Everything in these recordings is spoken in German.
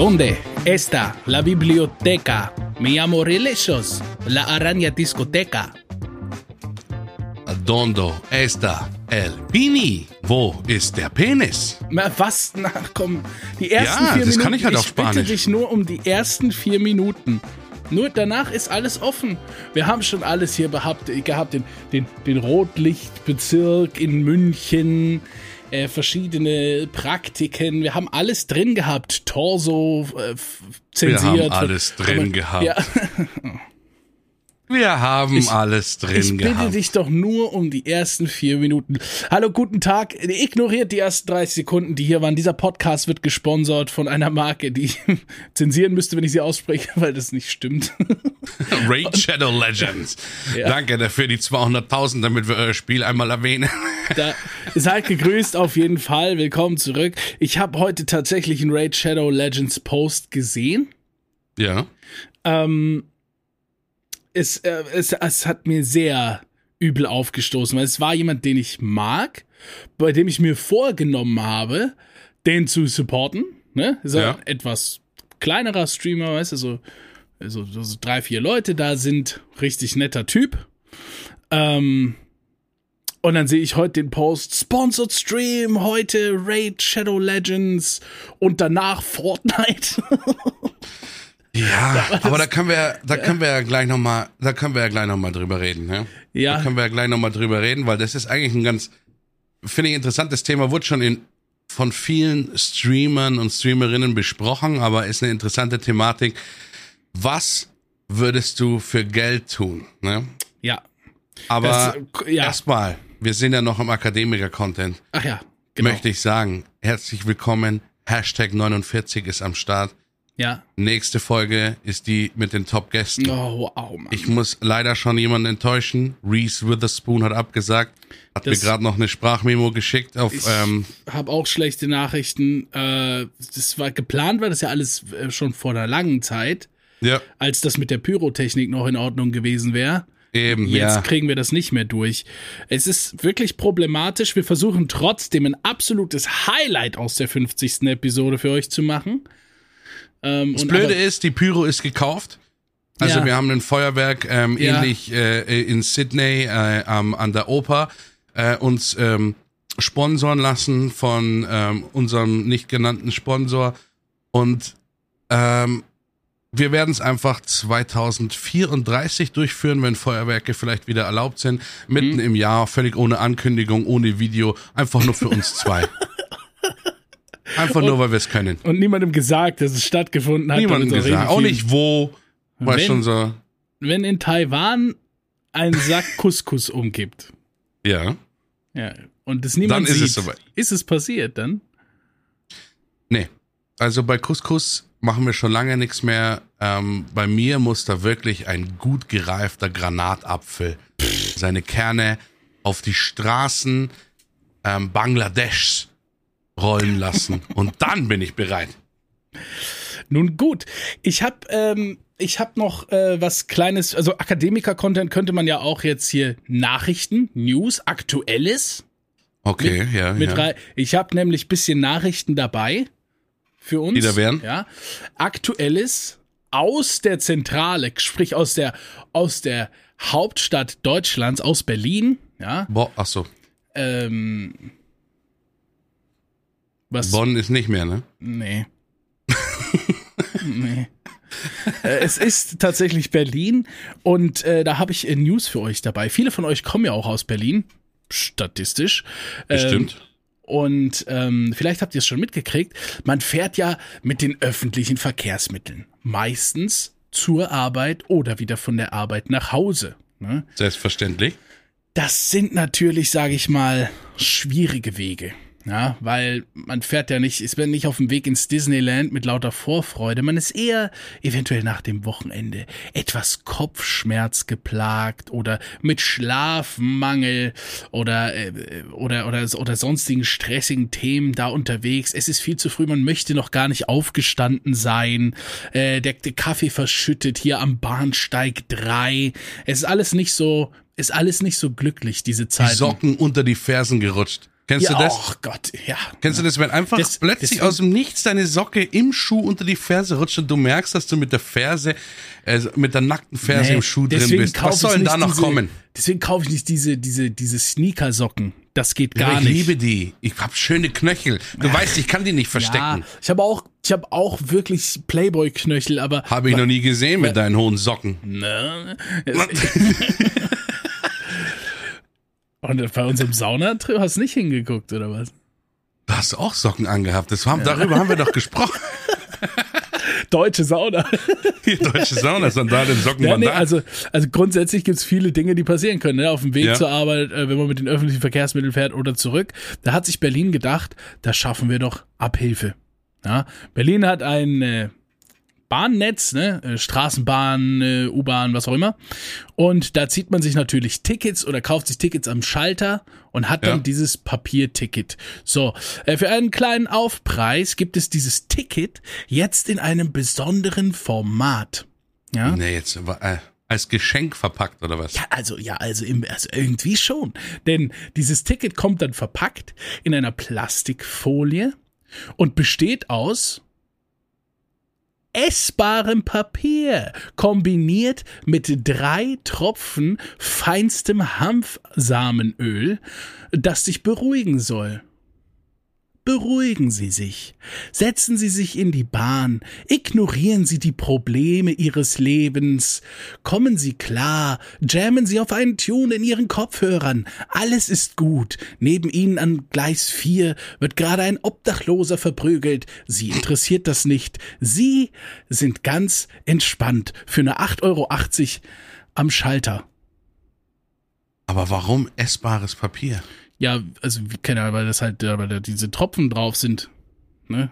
¿Dónde está la biblioteca? Me llamo Relicious, la araña discoteca. ¿Dónde está el Pini? Wo ist der Penis? Na, was? Na komm, die ersten Ja, vier das Minuten. kann ich halt auf bitte Spanisch. dich nur um die ersten vier Minuten. Nur danach ist alles offen. Wir haben schon alles hier gehabt, gehabt den, den, den Rotlichtbezirk in München, äh, verschiedene Praktiken. Wir haben alles drin gehabt. Torso äh, zensiert. haben alles drin gehabt. Ja, Wir haben alles drin ich bitte gehabt. dich doch nur um die ersten vier Minuten. Hallo, guten Tag. Ignoriert die ersten 30 Sekunden, die hier waren. Dieser Podcast wird gesponsert von einer Marke, die ich zensieren müsste, wenn ich sie ausspreche, weil das nicht stimmt. Raid Shadow Legends. Ja. Danke dafür die 200.000, damit wir euer Spiel einmal erwähnen. Da seid gegrüßt auf jeden Fall. Willkommen zurück. Ich habe heute tatsächlich einen Raid Shadow Legends Post gesehen. Ja. Ähm, es, äh, es, es hat mir sehr übel aufgestoßen, weil es war jemand, den ich mag, bei dem ich mir vorgenommen habe, den zu supporten. Ne? Ist ja. Ein etwas kleinerer Streamer, weißt du, so, so, so drei, vier Leute da sind. Richtig netter Typ. Ähm, und dann sehe ich heute den Post, Sponsored Stream, heute Raid Shadow Legends und danach Fortnite. Ja, aber da können wir, da können wir ja gleich noch mal, da können wir ja gleich noch mal drüber reden, ja? Ja. Da können wir ja gleich noch mal drüber reden, weil das ist eigentlich ein ganz, finde ich, interessantes Thema, wurde schon in, von vielen Streamern und Streamerinnen besprochen, aber ist eine interessante Thematik. Was würdest du für Geld tun, ne? ja. Aber äh, ja. erstmal, wir sind ja noch im Akademiker-Content. Ach ja, genau. Möchte ich sagen, herzlich willkommen. Hashtag 49 ist am Start. Ja. Nächste Folge ist die mit den Top-Gästen. Oh, wow, Mann. Ich muss leider schon jemanden enttäuschen. Reese Witherspoon hat abgesagt. Hat Das- mir gerade noch eine Sprachmemo geschickt auf, Ich ähm, habe auch schlechte Nachrichten. Äh, das war geplant, war das ja alles äh, schon vor einer langen Zeit, ja, als das mit der Pyrotechnik noch in Ordnung gewesen wäre. eben, Jetzt ja. kriegen wir das nicht mehr durch. Es ist wirklich problematisch. Wir versuchen trotzdem ein absolutes Highlight aus der 50. Episode für euch zu machen. Ähm, Das Blöde ist, die Pyro ist gekauft. Also Ja. wir haben ein Feuerwerk ähm, Ja. ähnlich äh, in Sydney äh, am- an der Oper äh, uns ähm, sponsoren lassen von ähm, unserem nicht genannten Sponsor und ähm, wir werden es einfach 2034 durchführen, wenn Feuerwerke vielleicht wieder erlaubt sind, mitten Mhm. im Jahr, völlig ohne Ankündigung, ohne Video, einfach nur für uns zwei. Einfach nur, weil wir es können. und niemandem gesagt, dass es stattgefunden hat. Niemandem gesagt. Auch nicht wo. War Wenn- schon so. Wenn in Taiwan ein Sack Couscous umkippt. Ja. Ja. Und das niemand Dann ist sieht. es soweit. Ist es passiert dann? Nee. Also bei Couscous machen wir schon lange nichts mehr. Ähm, bei mir muss da wirklich ein gut gereifter Granatapfel seine Kerne auf die Straßen ähm, Bangladeschs rollen lassen. Und dann bin ich bereit. Nun gut, ich habe ähm, ich habe noch äh, was kleines, also Akademiker-Content könnte man ja auch jetzt hier Nachrichten, News, Aktuelles Okay, ja. mit ja. Ich habe nämlich bisschen Nachrichten dabei für uns. Die da wären? Ja, Aktuelles aus der Zentrale, sprich aus der aus der Hauptstadt Deutschlands, aus Berlin. Ja, Bo ach so. ähm, was? Bonn ist nicht mehr, ne? Nee. nee. Äh, Es ist tatsächlich Berlin und äh, da habe ich äh, News für euch dabei. Viele von euch kommen ja auch aus Berlin, statistisch. Bestimmt. Ähm, und ähm, vielleicht habt ihr es schon mitgekriegt, man fährt ja mit den öffentlichen Verkehrsmitteln. Meistens zur Arbeit oder wieder von der Arbeit nach Hause. Ne? Selbstverständlich. Das sind natürlich, sage ich mal, schwierige Wege. Ja, weil man fährt ja nicht, ist man nicht auf dem Weg ins Disneyland mit lauter Vorfreude. Man ist eher eventuell nach dem Wochenende etwas Kopfschmerz geplagt oder mit Schlafmangel oder, äh, oder, oder, oder sonstigen stressigen Themen da unterwegs. Es ist viel zu früh, man möchte noch gar nicht aufgestanden sein. Äh, der, der Kaffee verschüttet hier am Bahnsteig 3. Es ist alles nicht so, ist alles nicht so glücklich, diese Die Zeit. Socken unter die Fersen gerutscht. Kennst ja, du das? Oh Gott, ja. Kennst du das, wenn einfach Das- plötzlich deswegen- aus dem Nichts deine Socke im Schuh unter die Ferse rutscht und du merkst, dass du mit der Ferse, äh, mit der nackten Ferse Nee, im Schuh drin bist. Was ich soll denn da noch diese, kommen? Deswegen kaufe ich nicht diese, diese, diese Sneakersocken. Das geht Ja, gar ich nicht. liebe die. Ich hab schöne Knöchel. Du weißt, ich kann die nicht verstecken. Ja, ich habe auch, ich habe auch wirklich Playboy-Knöchel, aber Habe ich noch nie gesehen mit deinen hohen Socken. Ne? Und bei unserem Saunatrip hast du nicht hingeguckt, oder was? Du hast auch Socken angehabt. Das haben, Darüber haben wir doch gesprochen. Deutsche Sauna. Die deutsche Sauna, Sandalen, Socken Ja, nee, also, also grundsätzlich gibt's viele Dinge, die passieren können. Ne? Auf dem Weg Ja. zur Arbeit, äh, wenn man mit den öffentlichen Verkehrsmitteln fährt oder zurück. Da hat sich Berlin gedacht, da schaffen wir doch Abhilfe. Ja? Berlin hat ein äh, Bahnnetz, ne? äh, Straßenbahn, äh, U-Bahn, was auch immer. Und da zieht man sich natürlich Tickets oder kauft sich Tickets am Schalter und hat dann Ja. dieses Papierticket. So, äh, für einen kleinen Aufpreis gibt es dieses Ticket jetzt in einem besonderen Format. Ja? Nee, jetzt äh, als Geschenk verpackt oder was? Ja, also ja, also, im, also irgendwie schon. Denn dieses Ticket kommt dann verpackt in einer Plastikfolie und besteht aus essbarem Papier, kombiniert mit drei Tropfen feinstem Hanfsamenöl, das dich beruhigen soll. Beruhigen Sie sich. Setzen Sie sich in die Bahn. Ignorieren Sie die Probleme Ihres Lebens. Kommen Sie klar. Jammen Sie auf einen Tune in Ihren Kopfhörern. Alles ist gut. Neben Ihnen an Gleis 4 wird gerade ein Obdachloser verprügelt. Sie interessiert das nicht. Sie sind ganz entspannt für eine 8,80 Euro am Schalter. Aber warum essbares Papier? Ja, also, keine Ahnung, weil das halt, weil da diese Tropfen drauf sind. Ne?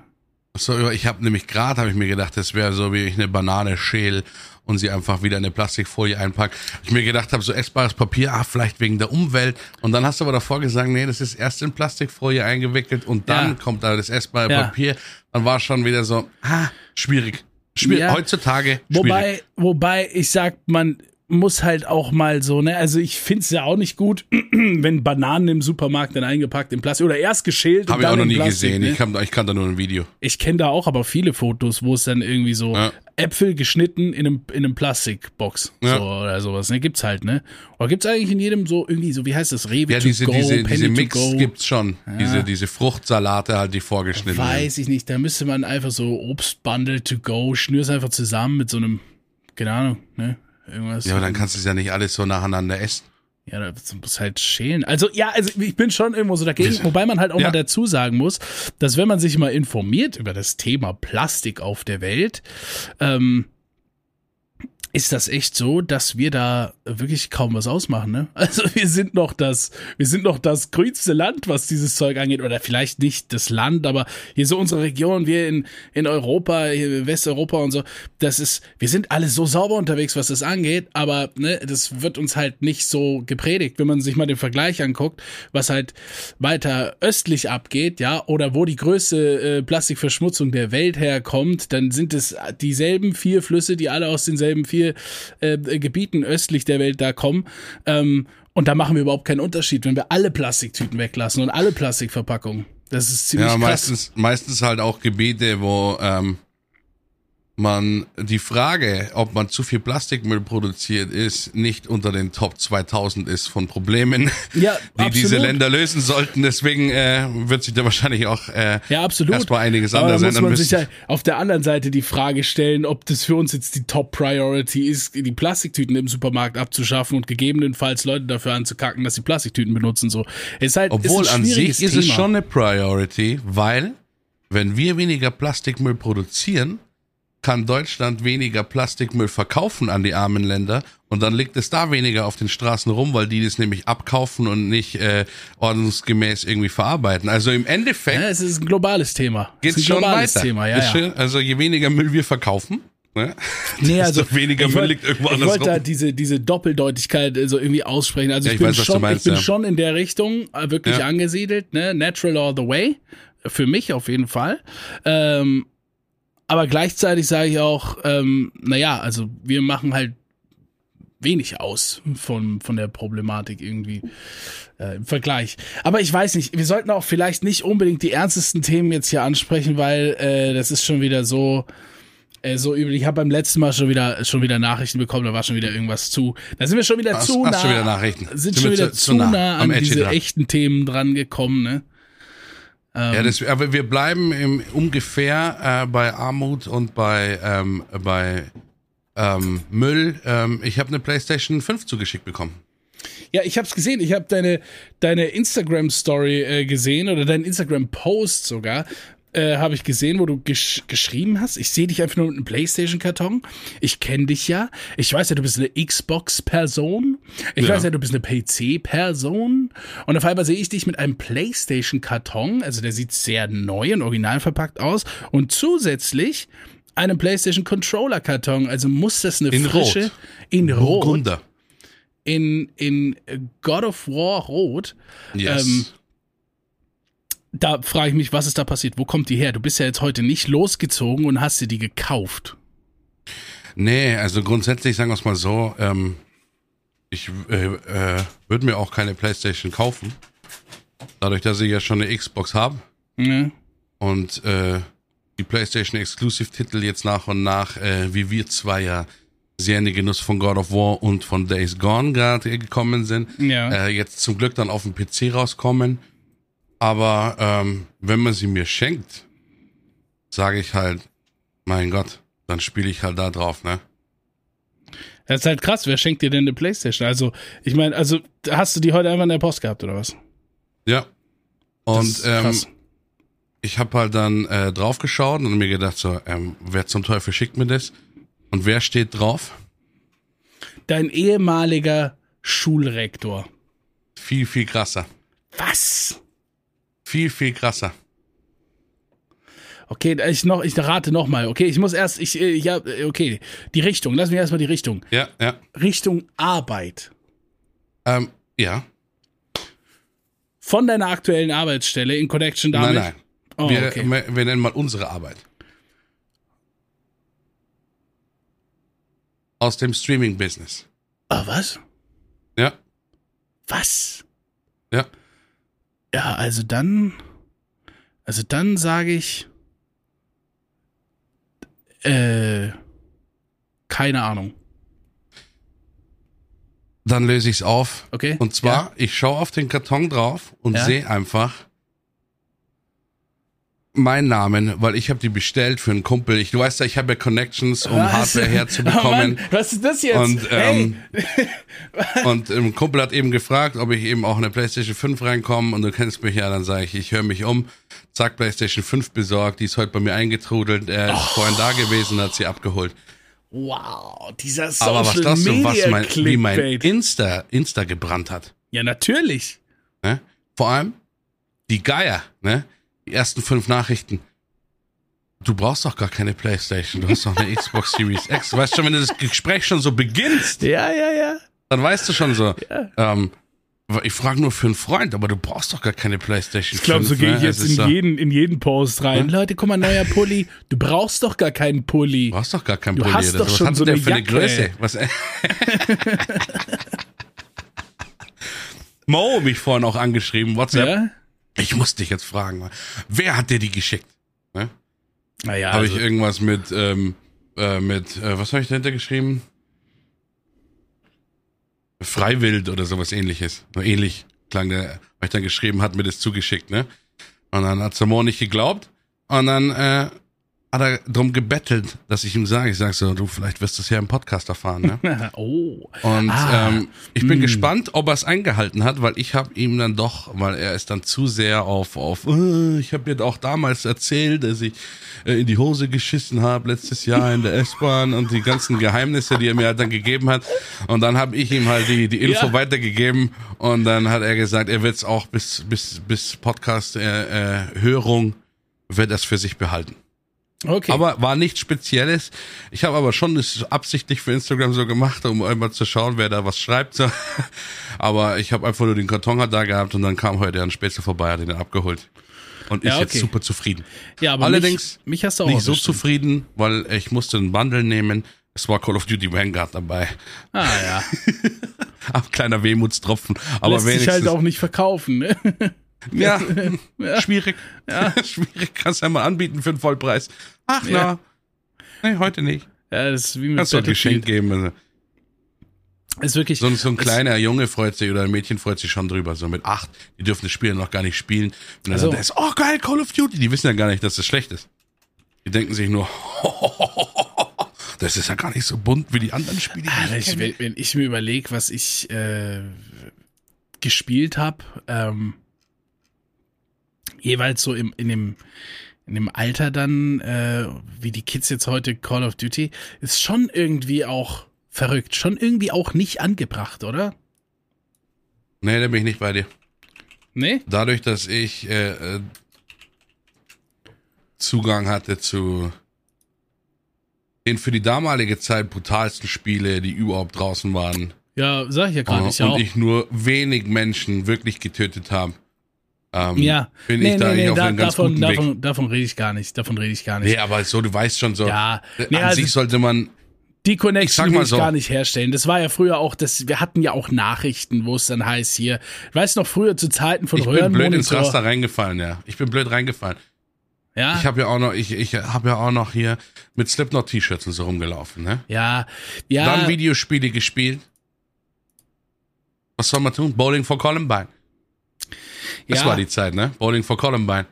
So, ich habe nämlich gerade, habe ich mir gedacht, das wäre so, wie ich eine Banane schäl und sie einfach wieder in eine Plastikfolie einpack. Ich mir gedacht habe, so essbares Papier, ah, vielleicht wegen der Umwelt. Und dann hast du aber davor gesagt, nee, das ist erst in Plastikfolie eingewickelt und dann Ja. kommt da das essbare Ja. Papier. Dann war schon wieder so, ah, schwierig. Schwierig. Ja. Heutzutage schwierig. Wobei, wobei ich sag, man muss halt auch mal so, ne, also ich find's ja auch nicht gut, wenn Bananen im Supermarkt dann eingepackt in Plastik oder erst geschält Habe ich auch noch nie Plastik, gesehen. Ne? Ich, kann, ich kann da nur ein Video. Ich kenne da auch aber viele Fotos, wo es dann irgendwie so Ja. Äpfel geschnitten in einem, in einem Plastikbox Ja. so, oder sowas, ne, gibt's halt, ne? Oder gibt's eigentlich in jedem so irgendwie so, wie heißt das, Rewe Ja, to diese, go, diese, Penny diese to Mix go. gibt's schon. Diese, diese Fruchtsalate halt, die vorgeschnitten Weiß ich nicht, da müsste man einfach so Obstbundle to go, schnür's einfach zusammen mit so einem, keine Ahnung, ne? Irgendwas. Ja, aber dann kannst du es ja nicht alles so nacheinander essen. Ja, da muss halt schälen. Also, ja, also ich bin schon irgendwo so dagegen, wobei man halt auch Ja. mal dazu sagen muss, dass wenn man sich mal informiert über das Thema Plastik auf der Welt, ähm, ist das echt so, dass wir da wirklich kaum was ausmachen, ne? Also wir sind noch das, wir sind noch das grünste Land, was dieses Zeug angeht, oder vielleicht nicht das Land, aber hier so unsere Region, wir in, in Europa, in Westeuropa und so, das ist, wir sind alle so sauber unterwegs, was das angeht, aber ne, das wird uns halt nicht so gepredigt, wenn man sich mal den Vergleich anguckt, was halt weiter östlich abgeht, ja, oder wo die größte äh, Plastikverschmutzung der Welt herkommt, dann sind es dieselben vier Flüsse, die alle aus denselben vier äh, Gebieten östlich der Welt da kommen. Ähm, und da machen wir überhaupt keinen Unterschied, wenn wir alle Plastiktüten weglassen und alle Plastikverpackungen. Das ist ziemlich Ja, krass. meistens, meistens halt auch Gebiete, wo ähm, man die Frage, ob man zu viel Plastikmüll produziert, ist nicht unter den Top 2000 ist von Problemen, Ja, die absolut. diese Länder lösen sollten. Deswegen äh, wird sich da wahrscheinlich auch äh, Ja, absolut. erstmal einiges Aber da anderes muss ändern man sich müssen. ja auf der anderen Seite die Frage stellen, ob das für uns jetzt die Top Priority ist, die Plastiktüten im Supermarkt abzuschaffen und gegebenenfalls Leute dafür anzukacken, dass sie Plastiktüten benutzen. So, ist halt Obwohl ist an sich ist es Thema. schon eine Priority, weil wenn wir weniger Plastikmüll produzieren, kann Deutschland weniger Plastikmüll verkaufen an die armen Länder und dann liegt es da weniger auf den Straßen rum, weil die das nämlich abkaufen und nicht äh, ordnungsgemäß irgendwie verarbeiten. Also im Endeffekt Ja, es ist ein globales Thema. Es geht's ist ein schon globales weiter. Thema, ja, ja. schön. Also je weniger Müll wir verkaufen, ne, Nee, also desto weniger ich Müll liegt irgendwo Ich anders wollte rum. da diese, diese Doppeldeutigkeit so irgendwie aussprechen. Also Ja, ich, ich bin, weiß, schon, meinst, ich bin ja. schon in der Richtung äh, wirklich Ja. angesiedelt, ne? Natural all the way. Für mich auf jeden Fall. Ähm, aber gleichzeitig sage ich auch, ähm, naja, also wir machen halt wenig aus von, von der Problematik irgendwie äh, im Vergleich. Aber ich weiß nicht, wir sollten auch vielleicht nicht unbedingt die ernstesten Themen jetzt hier ansprechen, weil äh, das ist schon wieder so äh, so übel. Ich habe beim letzten Mal schon wieder schon wieder Nachrichten bekommen, da war schon wieder irgendwas zu. Da sind wir schon wieder Hast- zu hast nah. schon wieder Nachrichten? Sind, Sind schon wieder zu- zu, nah nah an diese dran. echten Themen dran gekommen, ne? Ja, das, aber wir bleiben im, ungefähr äh, bei Armut und bei, ähm, bei ähm, Müll. Ähm, ich habe eine PlayStation 5 zugeschickt bekommen. Ja, ich hab's gesehen. Ich habe deine, deine Instagram-Story äh, gesehen oder deinen Instagram-Post sogar. Äh, habe ich gesehen, wo du gesch geschrieben hast. Ich sehe dich einfach nur mit einem PlayStation-Karton. Ich kenne dich ja. Ich weiß ja, du bist eine Xbox-Person. Ich Ja. weiß ja, du bist eine PC-Person. Und auf einmal sehe ich dich mit einem PlayStation-Karton. Also der sieht sehr neu und original verpackt aus. Und zusätzlich einem PlayStation-Controller-Karton. Also muss das eine In frische Rot. in Rot Burgunder. in, in God of War Rot. Yes. Ähm, Da frage ich mich, was ist da passiert? Wo kommt die her? Du bist ja jetzt heute nicht losgezogen und hast dir die gekauft. nee, also grundsätzlich sagen wir es mal so, ähm, ich äh, äh, würde mir auch keine PlayStation kaufen. Dadurch, dass ich ja schon eine Xbox habe Ne? und äh, die PlayStation Exclusive Titel jetzt nach und nach, äh, wie wir zwei ja sehr in den Genuss von God of War und von Days Gone gerade gekommen sind, Ja. äh, jetzt zum Glück dann auf dem PC rauskommen. Aber ähm, wenn man sie mir schenkt, sage ich halt, mein Gott, dann spiele ich halt da drauf, ne? Das ist halt krass. Wer schenkt dir denn eine Playstation? Also, ich meine, also hast du die heute einfach in der Post gehabt oder was? Ja. Das Und ist ähm, krass. ich habe halt dann äh, drauf geschaut und mir gedacht so, ähm, wer zum Teufel schickt mir das? Und wer steht drauf? Dein ehemaliger Schulrektor. Viel, viel krasser. Was? Viel, viel krasser. Okay, ich noch, ich rate noch mal. Okay, ich muss erst, ich, äh, ja, äh, okay, die Richtung. Lass mich erstmal die Richtung. Ja, ja. Richtung Arbeit. Ähm, ja. Von deiner aktuellen Arbeitsstelle in Connection damit. Nein, nein. Oh, wir, okay. wir nennen mal unsere Arbeit. Aus dem Streaming-Business. Ah, was? Ja, Was? ja. Ja, also dann, also dann sage ich, äh, keine Ahnung. Dann löse ich es auf. Okay. Und zwar, ich schaue auf den Karton drauf und Ja. sehe einfach meinen Namen, weil ich habe die bestellt für einen Kumpel. Ich, du weißt ja, ich habe ja Connections, um Was? Hardware Oh herzubekommen. Mann, was ist das jetzt? Und, ähm, hey, Und ein Kumpel hat eben gefragt, ob ich eben auch in eine PlayStation 5 reinkomme und du kennst mich ja, dann sage ich, ich höre mich um, zack, PlayStation 5 besorgt, die ist heute bei mir eingetrudelt, er ist vorhin da gewesen, hat sie abgeholt. wow, dieser Social Aber was glaubst du, was mein, wie mein. Insta, Insta gebrannt hat? Ja, natürlich. Ne? Vor allem die Geier, ne? Ersten fünf Nachrichten. Du brauchst doch gar keine Playstation, du hast doch eine Xbox Series X. Du weißt schon, wenn du das Gespräch schon so beginnst, Ja, ja, ja. dann weißt du schon so, Ja. ähm, ich frage nur für einen Freund, aber du brauchst doch gar keine Playstation Ich glaube, so 5, gehe ne? ich jetzt in so, jeden, in jeden Post rein. Leute, guck mal, neuer Pulli. Du brauchst doch gar keinen Pulli. Du brauchst doch gar kein Du Pulli. hast doch Was schon hat so denn eine der für eine. Größe? Was, Mo mich vorhin auch angeschrieben, WhatsApp. Ja? Ich muss dich jetzt fragen, wer hat dir die geschickt? Ne? Naja, Habe also, ich irgendwas mit, ähm, äh, mit, äh, was habe ich dahinter geschrieben? Freiwild oder sowas ähnliches. So ähnlich klang der, weil ich dann geschrieben hat, mir das zugeschickt, ne? Und dann hat Samo nicht geglaubt. Und dann äh, hat er drum gebettelt, dass ich ihm sage, ich sag so, du, vielleicht wirst du es ja im Podcast erfahren, ne? oh. Und Ah, ähm, ich bin mm. gespannt, ob er es eingehalten hat, weil ich habe ihm dann doch, weil er ist dann zu sehr auf, auf äh, ich habe dir auch damals erzählt, dass ich äh, in die Hose geschissen habe letztes Jahr in der S-Bahn und die ganzen Geheimnisse, die er mir halt dann gegeben hat. Und dann habe ich ihm halt die, die Info Ja. weitergegeben und dann hat er gesagt, er wird es auch bis, bis, bis Podcast-Hörung, wird das für sich behalten. Okay. Aber war nichts Spezielles. Ich habe aber schon das absichtlich für Instagram so gemacht, um einmal zu schauen, wer da was schreibt. Aber ich habe einfach nur den Karton da gehabt und dann kam heute ein Spätzle vorbei, hat ihn abgeholt. Und ist Ja, jetzt okay. super zufrieden. ja, aber allerdings mich, mich hast du auch Nicht so zufrieden, weil ich musste einen Bundle nehmen. Es war Call of Duty Vanguard dabei. Ah ja. Ab kleiner Wehmutstropfen. Aber Lässt sich wenigstens. halt auch nicht verkaufen, ne? ja, schwierig. schwierig. Kannst du ja mal anbieten für den Vollpreis. Ach Ja. na. Nee, heute nicht. Ja, das ist wie mit Kannst du ein Geschenk geben. Also, Ist wirklich. So, so ein kleiner Junge freut sich oder ein Mädchen freut sich schon drüber. So mit acht, die dürfen das Spiel noch gar nicht spielen. Und dann Also- ist, oh geil, Call of Duty. Die wissen ja gar nicht, dass das schlecht ist. Die denken sich nur, das ist ja gar nicht so bunt wie die anderen Spiele. die Alter, ich wenn, wenn ich mir überlege, was ich äh, gespielt habe, ähm, jeweils so im, in dem in dem Alter dann, äh, wie die Kids jetzt heute Call of Duty, ist schon irgendwie auch verrückt, schon irgendwie auch nicht angebracht, oder? Nee, da bin ich nicht bei dir. Nee? Dadurch, dass ich äh, äh, Zugang hatte zu den für die damalige Zeit brutalsten Spiele, die überhaupt draußen waren. Ja, sag ich ja gerade, Äh, ich ja und auch. ich nur wenig Menschen wirklich getötet habe. Ähm, ja, bin nee, ich da nee, eigentlich nee, auf da, einem ganz davon, guten Weg. davon, davon rede ich gar nicht, davon rede ich gar nicht. Nee, aber so, du weißt schon so. Ja, äh, nee, an also- sich sollte man. Die Connection will ich so. gar nicht herstellen. Das war ja früher auch, das, wir hatten ja auch Nachrichten, wo es dann heißt hier, ich weiß noch früher zu Zeiten von Ich bin blöd ins. Raster reingefallen, ja. Ich bin blöd reingefallen. Ja, Ich habe ja auch noch, ich, ich habe ja auch noch hier mit Slipknot-T-Shirts und so rumgelaufen, ne? ja, ja. Dann Videospiele gespielt. Was soll man tun? Bowling for Columbine. Das ja, war die Zeit, ne? Bowling for Columbine.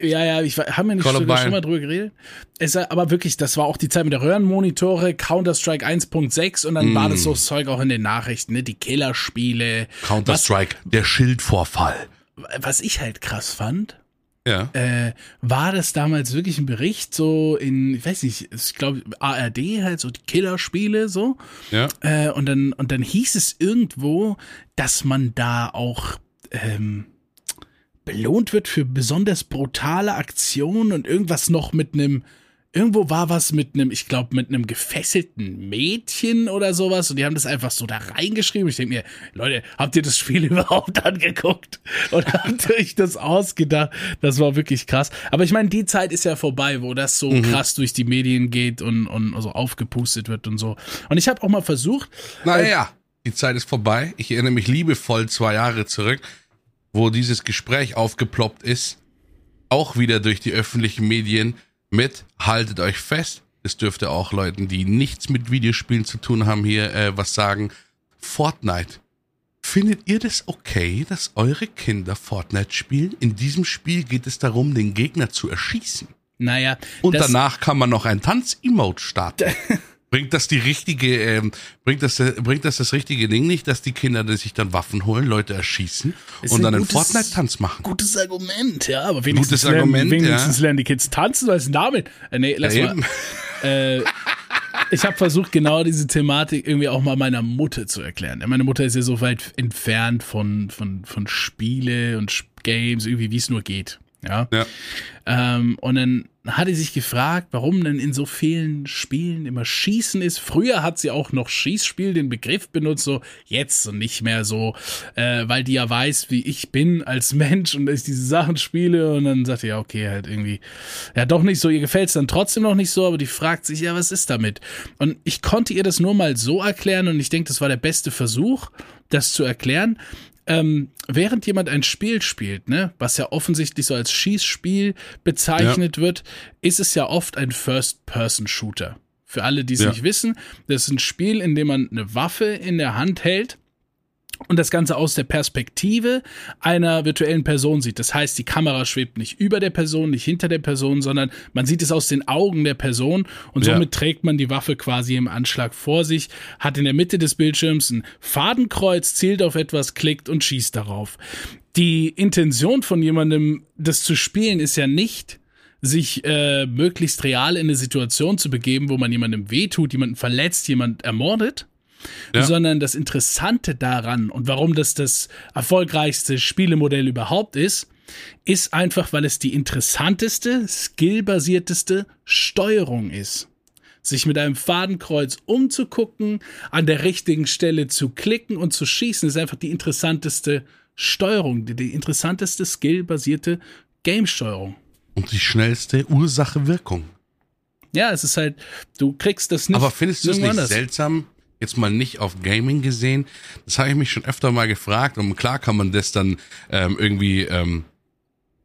Ja, ja, ich war- haben wir nicht sogar schon mal drüber geredet. Es, war- aber wirklich, das war auch die Zeit mit der Röhrenmonitore, Counter-Strike 1.6 und dann war Mm. das so das Zeug auch in den Nachrichten, ne? Die Killerspiele. Counter-Strike, der Schildvorfall. Was, was ich halt krass fand, Ja. äh, war das damals wirklich ein Bericht so in, ich weiß nicht, ich glaube ARD halt so die Killerspiele so. Ja. Äh, und dann und dann hieß es irgendwo, dass man da auch ähm, belohnt wird für besonders brutale Aktionen und irgendwas noch mit einem Irgendwo war was mit einem, ich glaube, mit einem gefesselten Mädchen oder sowas und die haben das einfach so da reingeschrieben. Ich denke mir, Leute, habt ihr das Spiel überhaupt angeguckt? Oder habt ihr euch das ausgedacht? Das war wirklich krass. Aber ich meine, die Zeit ist ja vorbei, wo das so krass durch die Medien geht und, und so aufgepustet wird und so. Und ich habe auch mal versucht, Naja, die Zeit ist vorbei. Ich erinnere mich liebevoll zwei Jahre zurück, wo dieses Gespräch aufgeploppt ist. Auch wieder durch die öffentlichen Medien mit, haltet euch fest, es dürfte auch Leuten, die nichts mit Videospielen zu tun haben, hier äh, was sagen. Fortnite. Findet ihr das okay, dass eure Kinder Fortnite spielen? In diesem Spiel geht es darum, den Gegner zu erschießen. naja, Und danach kann man noch ein Tanz-Emote starten. bringt das die richtige, ähm, bringt das, äh, bringt das das richtige Ding nicht, dass die Kinder die sich dann Waffen holen, Leute erschießen Ist und ein dann einen gutes- Fortnite-Tanz machen? gutes Argument, ja, aber wenigstens, Gutes lernen, Argument, wenigstens ja. lernen die Kids tanzen, weil es ein Name. Äh, nee, lass Ja, mal. Äh, ich habe versucht, genau diese Thematik irgendwie auch mal meiner Mutter zu erklären. Meine Mutter ist ja so weit entfernt von, von, von Spiele und Games, irgendwie wie es nur geht. Ja. Ja. Ähm, und dann hat sie sich gefragt, warum denn in so vielen Spielen immer Schießen ist. Früher hat sie auch noch Schießspiel den Begriff benutzt, so jetzt so nicht mehr so, äh, weil die ja weiß, wie ich bin als Mensch und dass ich diese Sachen spiele. Und dann sagt sie, ja, okay, halt irgendwie, ja, doch nicht so, ihr gefällt es dann trotzdem noch nicht so, aber die fragt sich, ja, was ist damit? Und ich konnte ihr das nur mal so erklären und ich denke, das war der beste Versuch, das zu erklären ähm, während jemand ein Spiel spielt, ne, was ja offensichtlich so als Schießspiel bezeichnet wird, ist es ja oft ein First-Person-Shooter. Für alle, die es Ja. nicht wissen, das ist ein Spiel, in dem man eine Waffe in der Hand hält und das Ganze aus der Perspektive einer virtuellen Person sieht. Das heißt, die Kamera schwebt nicht über der Person, nicht hinter der Person, sondern man sieht es aus den Augen der Person und Ja. somit trägt man die Waffe quasi im Anschlag vor sich, hat in der Mitte des Bildschirms ein Fadenkreuz, zielt auf etwas, klickt und schießt darauf. Die Intention von jemandem, das zu spielen, ist ja nicht, sich äh, möglichst real in eine Situation zu begeben, wo man jemandem wehtut, jemanden verletzt, jemand ermordet, Ja. sondern das Interessante daran und warum das das erfolgreichste Spielemodell überhaupt ist, ist einfach, weil es die interessanteste, skillbasierteste Steuerung ist. Sich mit einem Fadenkreuz umzugucken, an der richtigen Stelle zu klicken und zu schießen, ist einfach die interessanteste Steuerung, die, die interessanteste skillbasierte Game-Steuerung. Und die schnellste Ursache-Wirkung. Ja, es ist halt, du kriegst das nicht. Aber findest du es nicht anders. seltsam, jetzt mal nicht auf Gaming gesehen? Das habe ich mich schon öfter mal gefragt und klar kann man das dann ähm, irgendwie ähm,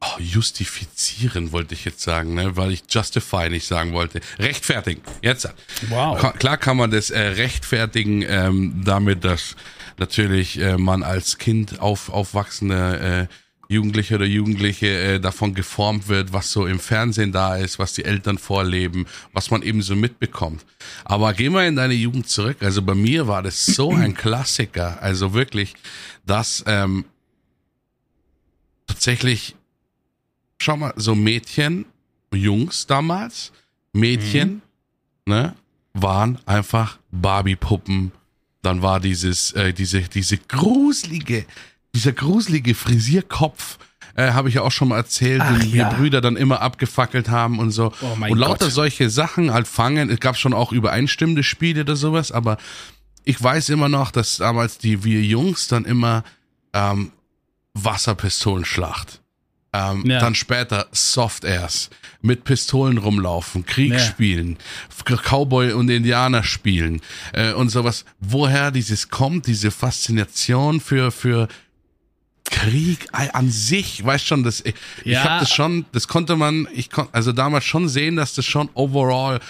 oh, justifizieren, wollte ich jetzt sagen, ne? weil ich justify nicht sagen wollte. Rechtfertigen. Jetzt. Wow. Klar kann man das äh, rechtfertigen ähm, damit, dass natürlich äh, man als Kind auf, aufwachsende äh, Jugendliche oder Jugendliche äh, davon geformt wird, was so im Fernsehen da ist, was die Eltern vorleben, was man eben so mitbekommt. Aber geh mal in deine Jugend zurück. Also bei mir war das so ein Klassiker. Also wirklich, dass ähm, tatsächlich, schau mal, so Mädchen, Jungs damals, Mädchen, ne, waren einfach Barbie-Puppen. Dann war dieses, äh, diese, diese gruselige, dieser gruselige Frisierkopf, äh, habe ich ja auch schon mal erzählt, Ach, den wir ja. Brüder dann immer abgefackelt haben und so. Oh mein und lauter Gott. solche Sachen halt fangen. Es gab schon auch übereinstimmende Spiele oder sowas, aber ich weiß immer noch, dass damals die wir Jungs dann immer ähm, Wasserpistolenschlacht. Ähm, Ja. Dann später Soft Airs, mit Pistolen rumlaufen, Krieg Ja. spielen, Cowboy und Indianer spielen äh, und sowas. Woher dieses kommt, diese Faszination für für Krieg an sich, weißt schon, das ich, ich Ja. habe das schon, das konnte man, ich kon, also damals schon sehen, dass das schon overall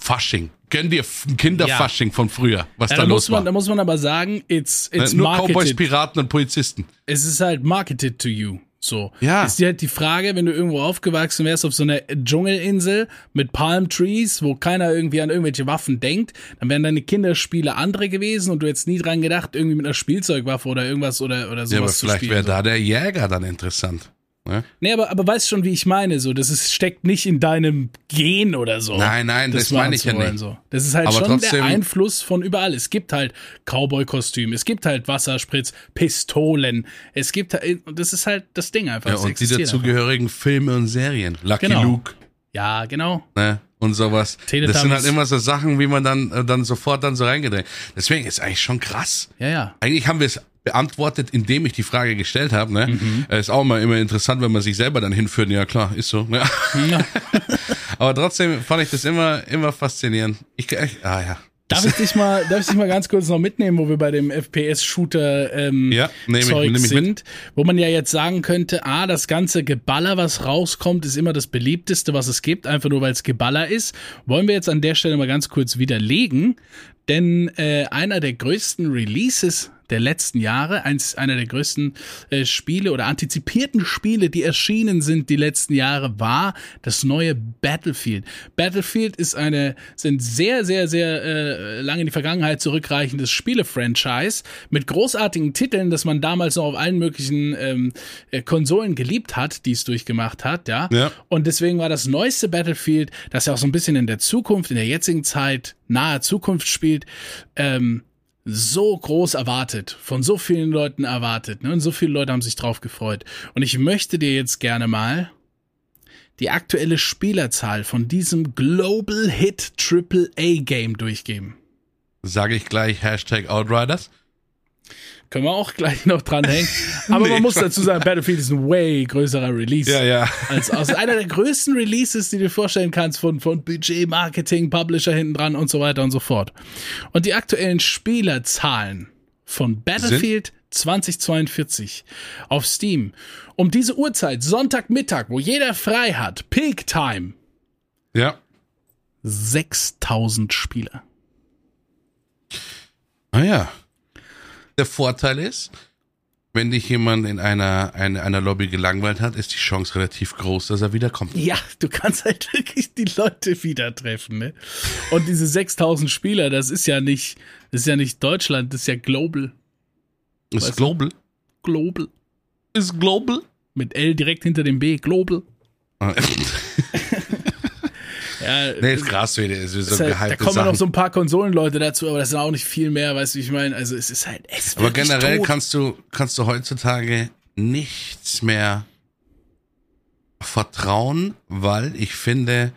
Fasching, gönn dir ein Kinderfasching von früher, was Ja, da da, los muss man, da war. muss man aber sagen, it's, it's Äh, Nur Cowboys, marketed. Piraten und Polizisten. es ist halt marketed to you. So. Ja. Ist dir halt die Frage, wenn du irgendwo aufgewachsen wärst auf so einer Dschungelinsel mit Palm Trees, wo keiner irgendwie an irgendwelche Waffen denkt, dann wären deine Kinderspiele andere gewesen und du hättest nie dran gedacht, irgendwie mit einer Spielzeugwaffe oder irgendwas oder, oder sowas Ja, aber vielleicht wäre so. da der Jäger dann interessant. Ne? Nee, aber, aber weißt schon, wie ich meine, so. Das ist, steckt nicht in deinem Gen oder so. Nein, nein, das machen meine ich ja wollen, nicht. So. Das ist halt Aber schon trotzdem- der Einfluss von überall. Es gibt halt Cowboy-Kostüm, es gibt halt Wasserspritz, Pistolen, es gibt halt, das ist halt das Ding einfach. Ja, und die existiert einfach. dazugehörigen Filme und Serien. Lucky Genau. Luke, Ja, genau. ne? Und sowas. Teletubbies. Das sind halt immer so Sachen, wie man dann, äh, dann sofort dann so reingedreht. Deswegen ist eigentlich schon krass. Ja, ja. Eigentlich haben wir es beantwortet, indem ich die Frage gestellt habe. Ne? Mhm. Ist auch mal immer interessant, wenn man sich selber dann hinführt. Ja klar, ist so. Ne? Aber trotzdem fand ich das immer, immer faszinierend. Ich, ich ah ja. Darf ich dich mal, darf ich dich mal ganz kurz noch mitnehmen, wo wir bei dem FPS-Shooter ähm, Ja, nehm ich- nehm ich mit. sind, wo man ja jetzt sagen könnte, ah, das ganze Geballer, was rauskommt, ist immer das beliebteste, was es gibt, einfach nur weil es Geballer ist. Wollen wir jetzt an der Stelle mal ganz kurz widerlegen, denn äh, einer der größten Releases der letzten Jahre, eins, einer der größten äh, Spiele oder antizipierten Spiele, die erschienen sind die letzten Jahre, war das neue Battlefield. Battlefield ist eine, sind sehr, sehr, sehr äh, lange in die Vergangenheit zurückreichendes Spiele-Franchise mit großartigen Titeln, das man damals noch auf allen möglichen ähm, äh, Konsolen geliebt hat, die es durchgemacht hat, ja. Ja. Und deswegen war das neueste Battlefield, das ja auch so ein bisschen in der Zukunft, in der jetzigen Zeit, nahe Zukunft spielt, ähm, so groß erwartet, von so vielen Leuten erwartet, ne? Und so viele Leute haben sich drauf gefreut. Und ich möchte dir jetzt gerne mal die aktuelle Spielerzahl von diesem Global Hit AAA Game durchgeben. Sage ich gleich Hashtag Outriders. Können wir auch gleich noch dranhängen. Aber Nee, man muss dazu sagen, Battlefield ist ein way größerer Release. Ja, ja. Als, als einer der größten Releases, die du dir vorstellen kannst, von, von Budget, Marketing, Publisher hinten dran und so weiter und so fort. Und die aktuellen Spielerzahlen von Battlefield 2042 auf Steam um diese Uhrzeit, Sonntagmittag, wo jeder frei hat, Peak Time, Ja. 6000 Spieler. Naja. Der Vorteil ist, wenn dich jemand in einer, einer, einer Lobby gelangweilt hat, ist die Chance relativ groß, dass er wiederkommt. Ja, du kannst halt wirklich die Leute wieder treffen, ne? Und diese 6000 Spieler, das ist ja nicht, das ist ja nicht Deutschland, das ist ja global. Ist Weißt du? global. Global. Ist global. Mit L direkt hinter dem B, global. Ja, nee, ist krass, wie ist. So halt, da kommen Sachen. noch so ein paar Konsolenleute dazu, aber das sind auch nicht viel mehr, weißt du, wie ich meine? Also es ist halt, ist Aber generell tot. kannst du, kannst du heutzutage nichts mehr vertrauen, weil ich finde,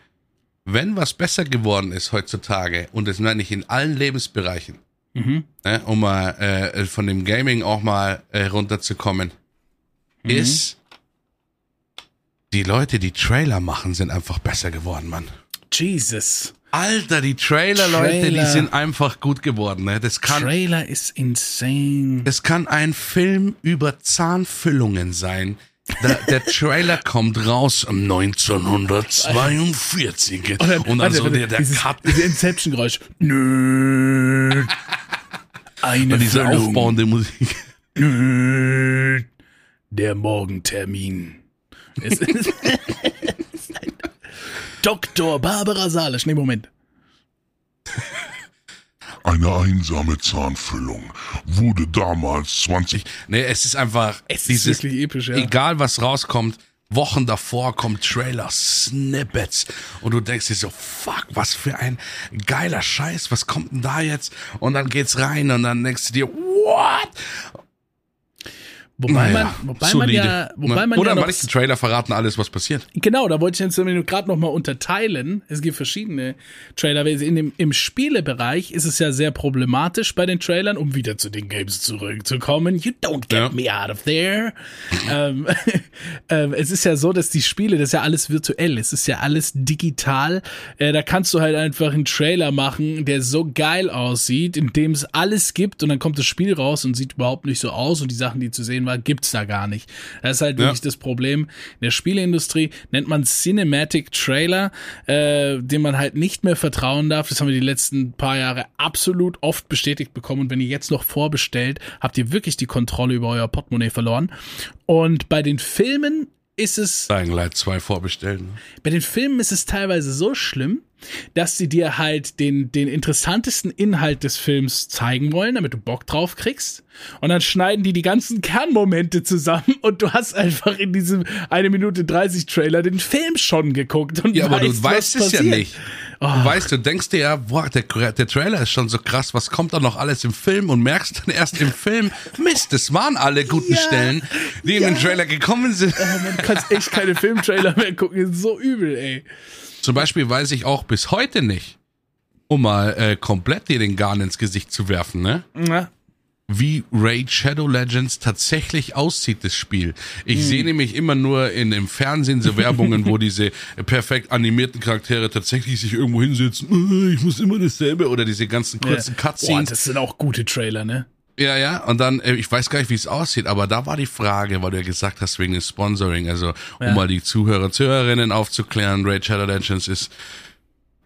wenn was besser geworden ist heutzutage, und das meine ich in allen Lebensbereichen, Mhm. ne, um mal äh, von dem Gaming auch mal äh, runterzukommen, Mhm. ist, die Leute, die Trailer machen, sind einfach besser geworden, Mann. Jesus. Alter, die Trailer, Leute, die Trailer. sind einfach gut geworden. Ne? Das kann, Trailer ist insane. es kann ein Film über Zahnfüllungen sein. Der, der Trailer kommt raus um 1942 und dann, warte, so warte, der, der dieses, Cut, Dieses Inception-Geräusch. Nö. Eine diese Füllung. aufbauende Musik. Nö. Der Morgentermin. Es ist Dr. Barbara Salisch. Nee, Moment. Eine einsame Zahnfüllung wurde damals 20 Nee, es ist einfach Es ist dieses, wirklich episch, ja. egal was rauskommt, Wochen davor kommt Trailer, Snippets und du denkst dir so, fuck, was für ein geiler Scheiß, was kommt denn da jetzt? Und dann geht's rein und dann denkst du dir, what? Wobei Naja, man, wobei man solide. ja, wobei man Oder ja noch, manche Trailer verraten alles, was passiert. genau, da wollte ich jetzt gerade noch mal unterteilen. Es gibt verschiedene Trailer. In dem, Im Spielebereich ist es ja sehr problematisch bei den Trailern, um wieder zu den Games zurückzukommen. You don't get Ja. me out of there. ähm, ähm, es ist ja so, dass die Spiele, das ist ja alles virtuell, es ist ja alles digital. Äh, da kannst du halt einfach einen Trailer machen, der so geil aussieht, in dem es alles gibt und dann kommt das Spiel raus und sieht überhaupt nicht so aus und die Sachen, die zu sehen waren, gibt's da gar nicht. Das ist halt Ja. wirklich das Problem. In der Spieleindustrie nennt man Cinematic Trailer, äh, dem man halt nicht mehr vertrauen darf. Das haben wir die letzten paar Jahre absolut oft bestätigt bekommen. Und wenn ihr jetzt noch vorbestellt, habt ihr wirklich die Kontrolle über euer Portemonnaie verloren. Und bei den Filmen ist es Dying Light 2 vorbestellen. bei den Filmen ist es teilweise so schlimm, dass sie dir halt den, den interessantesten Inhalt des Films zeigen wollen, damit du Bock drauf kriegst. Und dann schneiden die die ganzen Kernmomente zusammen und du hast einfach in diesem 1 Minute 30 Trailer den Film schon geguckt. Und Ja, aber du was weißt es ja passiert. nicht. Du weißt, du denkst dir ja, boah, der, der Trailer ist schon so krass, was kommt da noch alles im Film und merkst dann erst im Film, Mist, das waren alle guten Ja, Stellen, die in den ja. Trailer gekommen sind. Oh, man kann echt keine Filmtrailer mehr gucken. Ist so übel, ey. Zum Beispiel weiß ich auch bis heute nicht, um mal äh, komplett dir den Garn ins Gesicht zu werfen, ne? Na, wie Raid Shadow Legends tatsächlich aussieht, das Spiel. Ich Hm. sehe nämlich immer nur in dem Fernsehen so Werbungen, wo diese perfekt animierten Charaktere tatsächlich sich irgendwo hinsetzen, "Äh, ich muss immer dasselbe oder diese ganzen kurzen Boah, Cutscenes. das sind auch gute Trailer, ne? Ja, ja, und dann, äh, ich weiß gar nicht, wie es aussieht, aber da war die Frage, weil du ja gesagt hast, wegen des Sponsoring, also um Ja. mal die Zuhörer und Zuhörerinnen aufzuklären, Raid Shadow Legends ist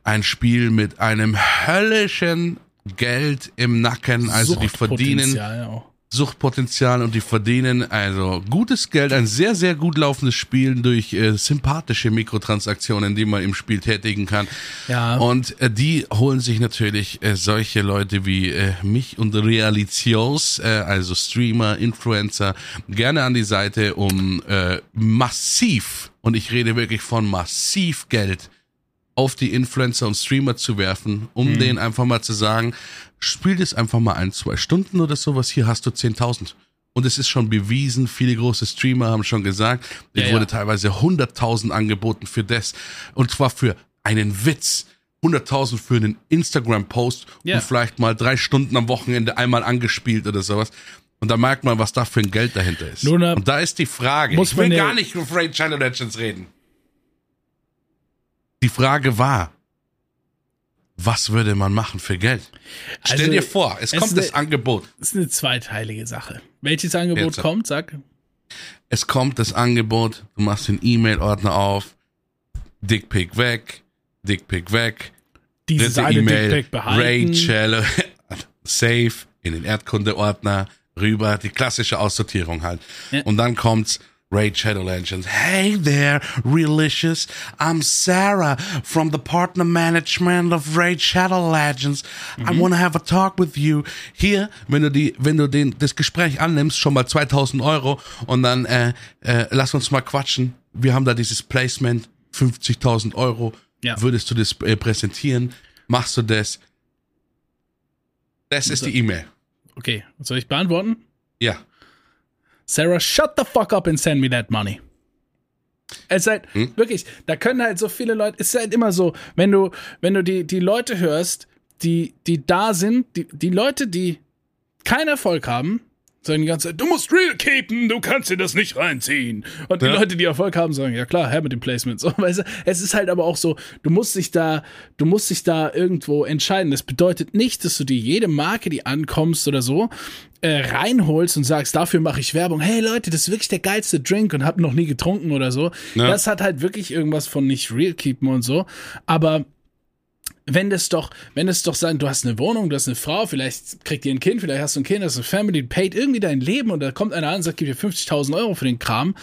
ein Spiel mit einem höllischen Geld im Nacken, also die verdienen auch. Suchtpotenzial und die verdienen also gutes Geld, ein sehr, sehr gut laufendes Spiel durch äh, sympathische Mikrotransaktionen, die man im Spiel tätigen kann. Ja. Und äh, die holen sich natürlich äh, solche Leute wie äh, mich und Realizios, äh, also Streamer, Influencer, gerne an die Seite, um äh, massiv, und ich rede wirklich von massiv Geld, auf die Influencer und Streamer zu werfen, um Mhm. denen einfach mal zu sagen, spiel das einfach mal ein, zwei Stunden oder sowas, hier hast du 10.000. Und es ist schon bewiesen, viele große Streamer haben schon gesagt, es Ja, ja. wurde teilweise 100.000 angeboten für das. Und zwar für einen Witz. 100.000 für einen Instagram-Post Ja. und vielleicht mal drei Stunden am Wochenende einmal angespielt oder sowas. Und da merkt man, was da für ein Geld dahinter ist. Da und da ist die Frage, muss ich will man ja- gar nicht über Channel Legends reden. Die Frage war, was würde man machen für Geld? Stell Also, dir vor, es es kommt ist das eine- Angebot. Das ist eine zweiteilige Sache. Welches Angebot Jetzt. kommt, sag? Es kommt das Angebot, du machst den E-Mail-Ordner auf, Dickpick weg, Dickpick weg, dritte eine E-Mail, Dickpick behalten. Rachel, Save, in den Erdkunde-Ordner, rüber, die klassische Aussortierung halt. Ja. Und dann kommt's Raid Shadow Legends. Hey there, Relicious. I'm Sarah from the partner management of Raid Shadow Legends. I Mhm. want to have a talk with you. Hier, wenn du die, wenn du den, das Gespräch annimmst, schon mal 2000 Euro und dann, äh, äh, lass uns mal quatschen. Wir haben da dieses Placement, 50.000 Euro. Ja. Würdest du das äh, präsentieren? Machst du das? Das ist die E-Mail. Okay, soll ich beantworten? Ja. Sarah, shut the fuck up and send me that money. Es ist halt, Hm? wirklich, da können halt so viele Leute, es ist halt immer so, wenn du, wenn du die, die Leute hörst, die, die da sind, die, die Leute, die keinen Erfolg haben, die ganze Zeit, du musst real keepen, du kannst dir das nicht reinziehen. Und die Ja. Leute, die Erfolg haben, sagen, ja klar, her mit dem Placement. So, weißt du, es ist halt aber auch so, du musst dich da, du musst dich da irgendwo entscheiden. Das bedeutet nicht, dass du dir jede Marke, die ankommst oder so, äh, reinholst und sagst, dafür mache ich Werbung. Hey Leute, das ist wirklich der geilste Drink und hab noch nie getrunken oder so. Ja. Das hat halt wirklich irgendwas von nicht real keepen und so. Aber wenn das doch, wenn es doch sein, du hast eine Wohnung, du hast eine Frau, vielleicht kriegt ihr ein Kind, vielleicht hast du ein Kind, hast eine Family, paid irgendwie dein Leben und da kommt einer an und sagt, gib dir 50.000 Euro für den Kram,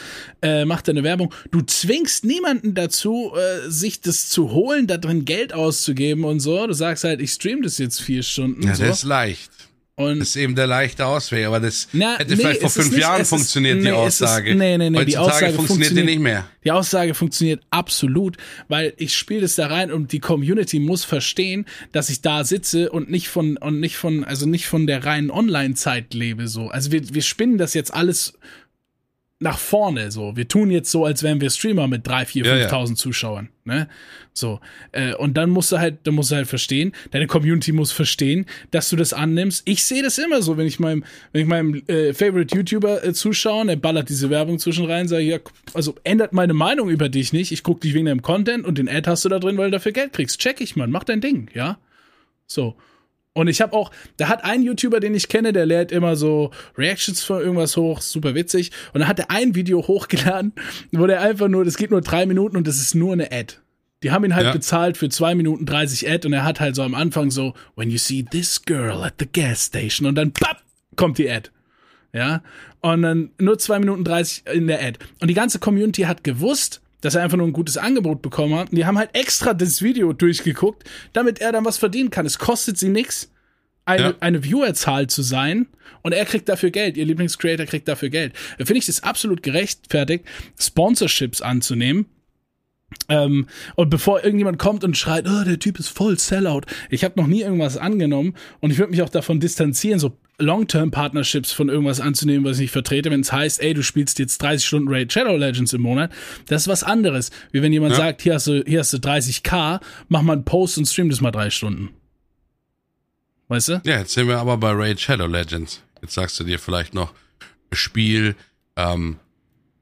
äh, macht deine Werbung. Du zwingst niemanden dazu, äh, sich das zu holen, da drin Geld auszugeben und so. Du sagst halt, ich stream das jetzt vier Stunden. Ja, so. das ist leicht. Und Das ist eben der leichte Ausweg, aber das Na, hätte nee, vielleicht vor fünf nicht- Jahren es ist- funktioniert, nee, die es ist- Aussage. nee, nee, nee, die Heutzutage Aussage funktioniert die funktioniert- nicht mehr. Die Aussage funktioniert absolut, weil ich spiele das da rein und die Community muss verstehen, dass ich da sitze und nicht von und nicht von also nicht von der reinen Online-Zeit lebe so. Also wir wir spinnen das jetzt alles nach vorne so. Wir tun jetzt so, als wären wir Streamer mit drei, vier, Ja, ja. 5.000 Zuschauern, ne? So äh, und dann musst du halt, dann musst du halt verstehen, deine Community muss verstehen, dass du das annimmst. Ich sehe das immer so, wenn ich meinem, wenn ich meinem äh, Favorite YouTuber äh, zuschaue, der ballert diese Werbung zwischen rein, sage ja, also ändert meine Meinung über dich nicht. Ich gucke dich wegen deinem Content und den Ad hast du da drin, weil du dafür Geld kriegst. Check ich, Mann, mach dein Ding, ja? So. Und ich habe auch, da hat ein YouTuber, den ich kenne, der lädt immer so Reactions von irgendwas hoch, super witzig. Und da hat er ein Video hochgeladen, wo der einfach nur, das geht nur drei Minuten und das ist nur eine Ad. Die haben ihn halt Ja. bezahlt für zwei Minuten 30 Ad und er hat halt so am Anfang so, when you see this girl at the gas station und dann papp, kommt die Ad. Ja. Und dann nur zwei Minuten 30 in der Ad. Und die ganze Community hat gewusst, dass er einfach nur ein gutes Angebot bekommen hat. Und die haben halt extra das Video durchgeguckt, damit er dann was verdienen kann. Es kostet sie nichts, eine, Ja. eine Viewerzahl zu sein. Und er kriegt dafür Geld. Ihr Lieblingscreator kriegt dafür Geld. Da Finde ich das absolut gerechtfertigt, Sponsorships anzunehmen. Ähm, und bevor irgendjemand kommt und schreit, oh, der Typ ist voll Sellout. Ich habe noch nie irgendwas angenommen und ich würde mich auch davon distanzieren, so Long-Term-Partnerships von irgendwas anzunehmen, was ich nicht vertrete, wenn es heißt, ey, du spielst jetzt 30 Stunden Raid Shadow Legends im Monat. Das ist was anderes. Wie wenn jemand Ja. sagt, hier hast, du, hier hast du 30k, mach mal einen Post und stream das mal drei Stunden. Weißt du? Ja, jetzt sind wir aber bei Raid Shadow Legends. Jetzt sagst du dir vielleicht noch, Spiel, ähm,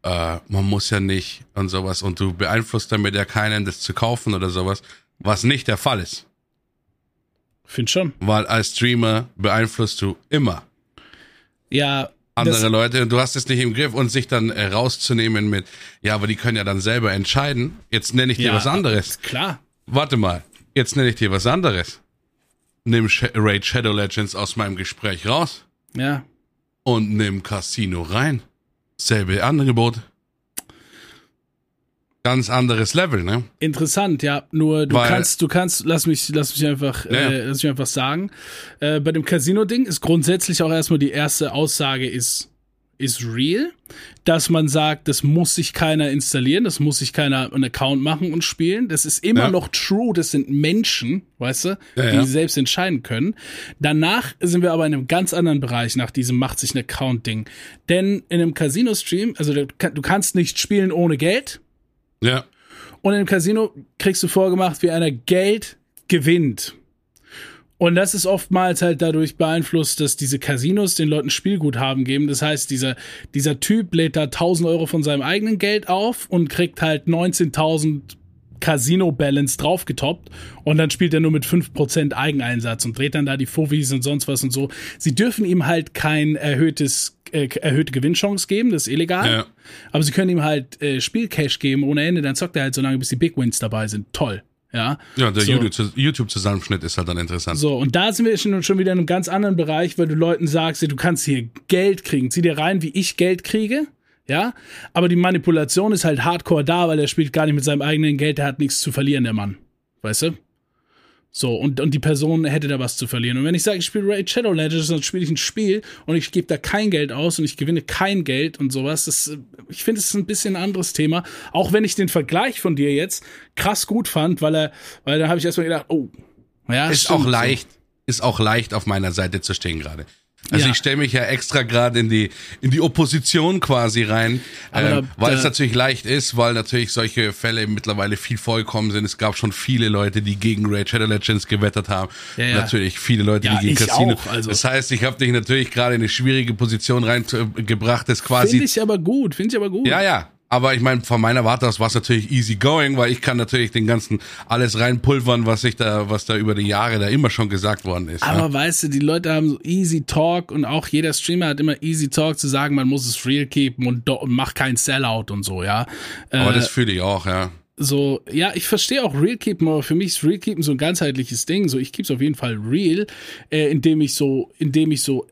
äh, man muss ja nicht und sowas und du beeinflusst damit ja keinen, das zu kaufen oder sowas, was nicht der Fall ist. Find schon. Weil als Streamer beeinflusst du immer Ja, andere Leute und du hast es nicht im Griff und sich dann äh, rauszunehmen mit, ja, aber die können ja dann selber entscheiden. Jetzt nenne ich dir ja, was anderes. Klar. Warte mal, jetzt nenne ich dir was anderes. Nimm Raid Shadow Legends aus meinem Gespräch raus Ja. und nimm Casino rein. Selbe Angebot. Ganz anderes Level, ne? Interessant, ja. Nur du Weil- kannst, du kannst, lass mich, lass mich einfach, Ja. Äh, lass mich einfach sagen. Äh, bei dem Casino-Ding ist grundsätzlich auch erstmal die erste Aussage ist, ist real, dass man sagt, das muss sich keiner installieren, das muss sich keiner einen Account machen und spielen. Das ist immer Ja. noch true, das sind Menschen, weißt du, Ja, die ja. selbst entscheiden können. Danach sind wir aber in einem ganz anderen Bereich nach diesem macht sich ein Account-Ding. Denn in einem Casino-Stream, also du, kann- du kannst nicht spielen ohne Geld, Ja. und im Casino kriegst du vorgemacht, wie einer Geld gewinnt. Und das ist oftmals halt dadurch beeinflusst, dass diese Casinos den Leuten Spielguthaben geben. Das heißt, dieser, dieser Typ lädt da 1000 Euro von seinem eigenen Geld auf und kriegt halt 19.000 Casino-Balance draufgetoppt und dann spielt er nur mit 5% Eigeneinsatz und dreht dann da die Fufis und sonst was und so. Sie dürfen ihm halt kein erhöhtes, äh, erhöhte Gewinnchance geben, das ist illegal. Ja. Aber sie können ihm halt äh, Spielcash geben ohne Ende, dann zockt er halt so lange, bis die Big Wins dabei sind. Toll. Ja. Ja, der so. YouTube- YouTube-Zusammenschnitt ist halt dann interessant. So, und da sind wir schon, schon wieder in einem ganz anderen Bereich, weil du Leuten sagst, du kannst hier Geld kriegen. Zieh dir rein, wie ich Geld kriege. Ja, aber die Manipulation ist halt hardcore da, weil er spielt gar nicht mit seinem eigenen Geld, der hat nichts zu verlieren, der Mann. Weißt du? So, und, und die Person hätte da was zu verlieren. Und wenn ich sage, ich spiele Raid Shadow Legends, dann spiele ich ein Spiel und ich gebe da kein Geld aus und ich gewinne kein Geld und sowas. Das, äh, ich finde, es ist ein bisschen ein anderes Thema. Auch wenn ich den Vergleich von dir jetzt krass gut fand, weil er, weil da habe ich erstmal gedacht, oh, ja, ist stimmt auch leicht, ist auch leicht auf meiner Seite zu stehen gerade. Also Ja. ich stelle mich ja extra gerade in die in die Opposition quasi rein, ähm, da- weil es da- natürlich leicht ist, weil natürlich solche Fälle mittlerweile viel vorgekommen sind. Es gab schon viele Leute, die gegen Raid Shadow Legends gewettert haben. Ja, ja. Natürlich viele Leute, die gegen Casino. auch, also. Das heißt, ich habe dich natürlich gerade in eine schwierige Position reingebracht, das quasi Finde ich aber gut, finde ich aber gut. ja, ja. Aber ich meine, von meiner Warte aus war es natürlich easy going, weil ich kann natürlich den ganzen alles reinpulvern, was ich da, was da über die Jahre da immer schon gesagt worden ist. Aber ne? weißt du, die Leute haben so easy Talk und auch jeder Streamer hat immer easy Talk zu sagen, man muss es real keepen und, und mach kein Sellout und so, ja. Aber Äh, das fühle ich auch, ja. so, ja, ich verstehe auch Real Keepen, aber für mich ist Real Keepen so ein ganzheitliches Ding. So, ich keep's auf jeden Fall real, äh, indem ich so, indem ich so,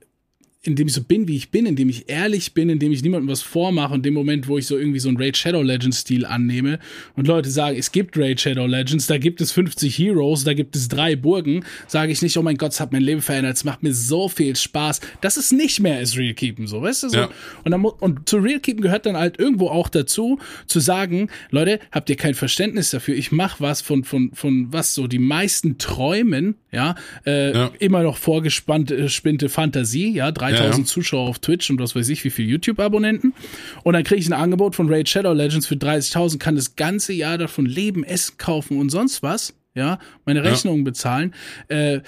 indem ich so bin, wie ich bin, indem ich ehrlich bin, indem ich niemandem was vormache. Und dem Moment, wo ich so irgendwie so einen Raid Shadow Legends Stil annehme und Leute sagen, es gibt Raid Shadow Legends, da gibt es 50 Heroes, da gibt es drei Burgen, sage ich nicht, oh mein Gott, es hat mein Leben verändert, es macht mir so viel Spaß. Das ist nicht mehr ist Real Keepen, so, weißt du, so. Ja. Und, dann, und zu Real Keepen gehört dann halt irgendwo auch dazu, zu sagen, Leute, habt ihr kein Verständnis dafür? Ich mache was von, von, von was so die meisten träumen, ja, äh, Ja. immer noch vorgespannte äh, spinnte Fantasie, ja, 3000 Ja, ja. Zuschauer auf Twitch und was weiß ich, wie viel YouTube-Abonnenten. Und dann kriege ich ein Angebot von Raid Shadow Legends für 30.000, kann das ganze Jahr davon leben, essen, kaufen und sonst was, ja, meine Rechnungen bezahlen. Äh,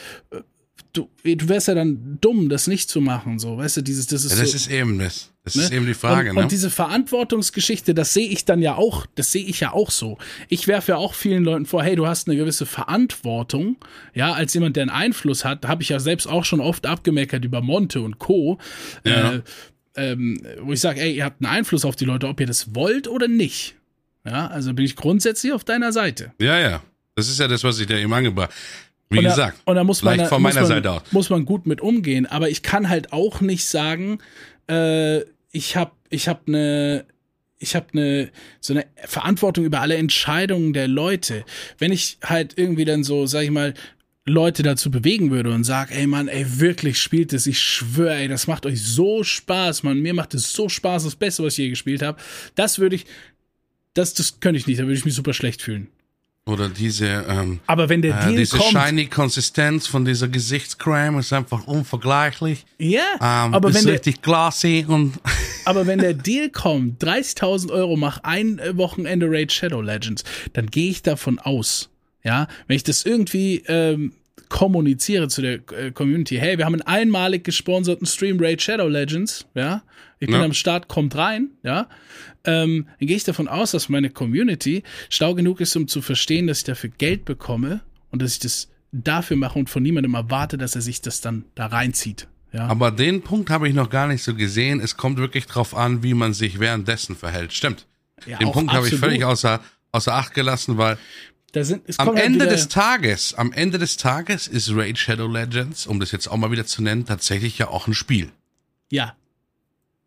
du, du wärst ja dann dumm, das nicht zu machen, so, weißt du, dieses, das ist ja das so, ist eben das. Das Ne? ist eben die Frage, und, ne? und diese Verantwortungsgeschichte, das sehe ich dann ja auch, das sehe ich ja auch so. Ich werfe ja auch vielen Leuten vor, hey, du hast eine gewisse Verantwortung, ja, als jemand, der einen Einfluss hat, habe ich ja selbst auch schon oft abgemeckert über Monte und Co. Ja. Äh, ähm, wo ich sage, ey, ihr habt einen Einfluss auf die Leute, ob ihr das wollt oder nicht. Ja, also bin ich grundsätzlich auf deiner Seite. ja, ja. Das ist ja das, was ich dir eben angebracht Wie und gesagt, da, und da muss man, da, von muss meiner man, Seite aus. muss man gut mit umgehen. Aber ich kann halt auch nicht sagen, äh, ich habe ich hab eine ich habe eine so eine Verantwortung über alle Entscheidungen der Leute. Wenn ich halt irgendwie dann so, sag ich mal, Leute dazu bewegen würde und sag, ey Mann, ey, wirklich spielt es, ich schwöre, ey, das macht euch so Spaß, Mann, mir macht es so Spaß, das Beste, was ich je gespielt habe. Das würde ich, das, das könnte ich nicht, da würde ich mich super schlecht fühlen. Oder diese, ähm, Aber wenn der äh, Deal diese kommt, shiny Konsistenz von dieser Gesichtscreme ist einfach unvergleichlich. ja, Ähm, aber ist wenn der, richtig glassy und Aber wenn der Deal kommt, 30.000 Euro, mach ein Wochenende Raid Shadow Legends, dann gehe ich davon aus, ja, wenn ich das irgendwie ähm, kommuniziere zu der äh, Community, hey, wir haben einen einmalig gesponserten Stream Raid Shadow Legends, ja, ich bin Ja. am Start, kommt rein, ja, ähm, dann gehe ich davon aus, dass meine Community schlau genug ist, um zu verstehen, dass ich dafür Geld bekomme und dass ich das dafür mache und von niemandem erwarte, dass er sich das dann da reinzieht. Ja. Aber den Punkt habe ich noch gar nicht so gesehen. Es kommt wirklich drauf an, wie man sich währenddessen verhält. Stimmt. Ja, den Punkt habe ich völlig außer, außer Acht gelassen, weil Da sind, es am Ende des Tages, am Ende des Tages ist Raid Shadow Legends, um das jetzt auch mal wieder zu nennen, tatsächlich ja auch ein Spiel. Ja,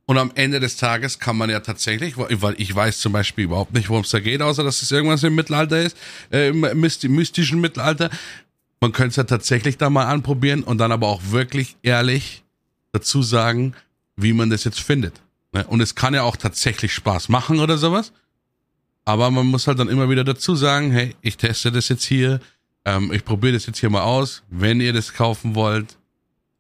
Und am Ende des Tages kann man ja tatsächlich, weil ich weiß zum Beispiel überhaupt nicht, worum es da geht, außer dass es irgendwas im Mittelalter ist, äh, im mysti- mystischen Mittelalter. Man könnte es ja tatsächlich da mal anprobieren und dann aber auch wirklich ehrlich dazu sagen, wie man das jetzt findet. Ne? Und es kann ja auch tatsächlich Spaß machen oder sowas. Aber man muss halt dann immer wieder dazu sagen, hey, ich teste das jetzt hier, ähm, ich probiere das jetzt hier mal aus. Wenn ihr das kaufen wollt,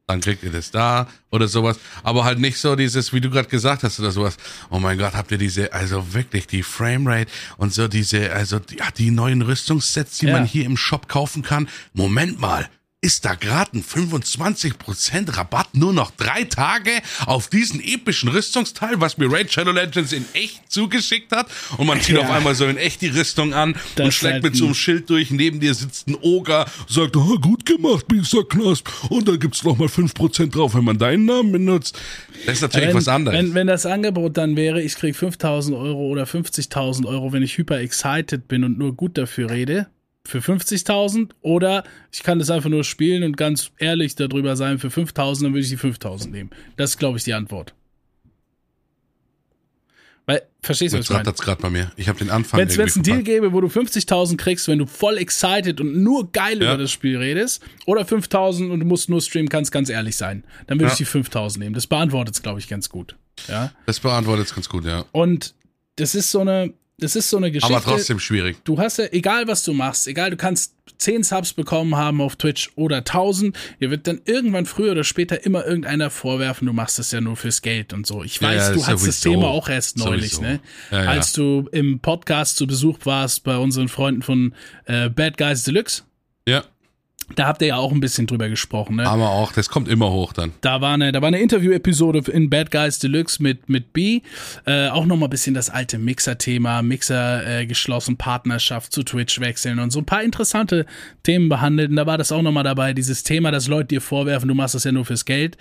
dann kriegt ihr das da oder sowas. Aber halt nicht so dieses, wie du gerade gesagt hast oder sowas. Oh mein Gott, habt ihr diese, also wirklich die Framerate und so diese, also die, ja, die neuen Rüstungssets, die Ja. man hier im Shop kaufen kann. Moment mal. Ist da gerade ein 25% Rabatt nur noch drei Tage auf diesen epischen Rüstungsteil, was mir Raid Shadow Legends in echt zugeschickt hat? Und man zieht Ja. auf einmal so in echt die Rüstung an Das und schlägt halt mit so einem ein- Schild durch. Neben dir sitzt ein Oger, sagt, oh, gut gemacht, Knast. Und dann gibt's noch mal 5% drauf, wenn man deinen Namen benutzt. Das ist natürlich wenn, was anderes. Wenn, wenn das Angebot dann wäre, ich krieg 5000 Euro oder 50.000 Euro, wenn ich hyper excited bin und nur gut dafür rede, für 50.000 oder ich kann das einfach nur spielen und ganz ehrlich darüber sein, für 5000, dann würde ich die 5000 nehmen. Das ist, glaube ich, die Antwort. Weil, verstehst du, was Jetzt ich meine? rattert's gerade bei mir. Ich habe den Anfang Wenn es einen Deal gäbe, wo du 50.000 kriegst, wenn du voll excited und nur geil Ja. über das Spiel redest, oder 5.000 und du musst nur streamen, kannst ganz ehrlich sein, dann würde Ja. ich die 5.000 nehmen. Das beantwortet es, glaube ich, ganz gut. Ja. Das beantwortet ganz gut, ja. Und das ist so eine, das ist so eine Geschichte. Aber trotzdem schwierig. Du hast ja, egal was du machst, egal, du kannst 10 Subs bekommen haben auf Twitch oder 1000, dir wird dann irgendwann früher oder später immer irgendeiner vorwerfen, du machst das ja nur fürs Geld und so. Ich weiß, ja, du hattest das. Thema auch erst neulich, Sowieso. ne? Ja, ja. Als du im Podcast zu Besuch warst bei unseren Freunden von äh, Bad Guys Deluxe. Ja. Da habt ihr ja auch ein bisschen drüber gesprochen, ne? Aber auch, das kommt immer hoch dann. Da war eine, da war eine Interview-Episode in Bad Guys Deluxe mit, mit B. Äh, auch nochmal ein bisschen das alte Mixer-Thema, Mixer äh, geschlossen, Partnerschaft zu Twitch wechseln und so ein paar interessante Themen behandelt. Und da war das auch nochmal dabei, dieses Thema, dass Leute dir vorwerfen, du machst das ja nur fürs Geld.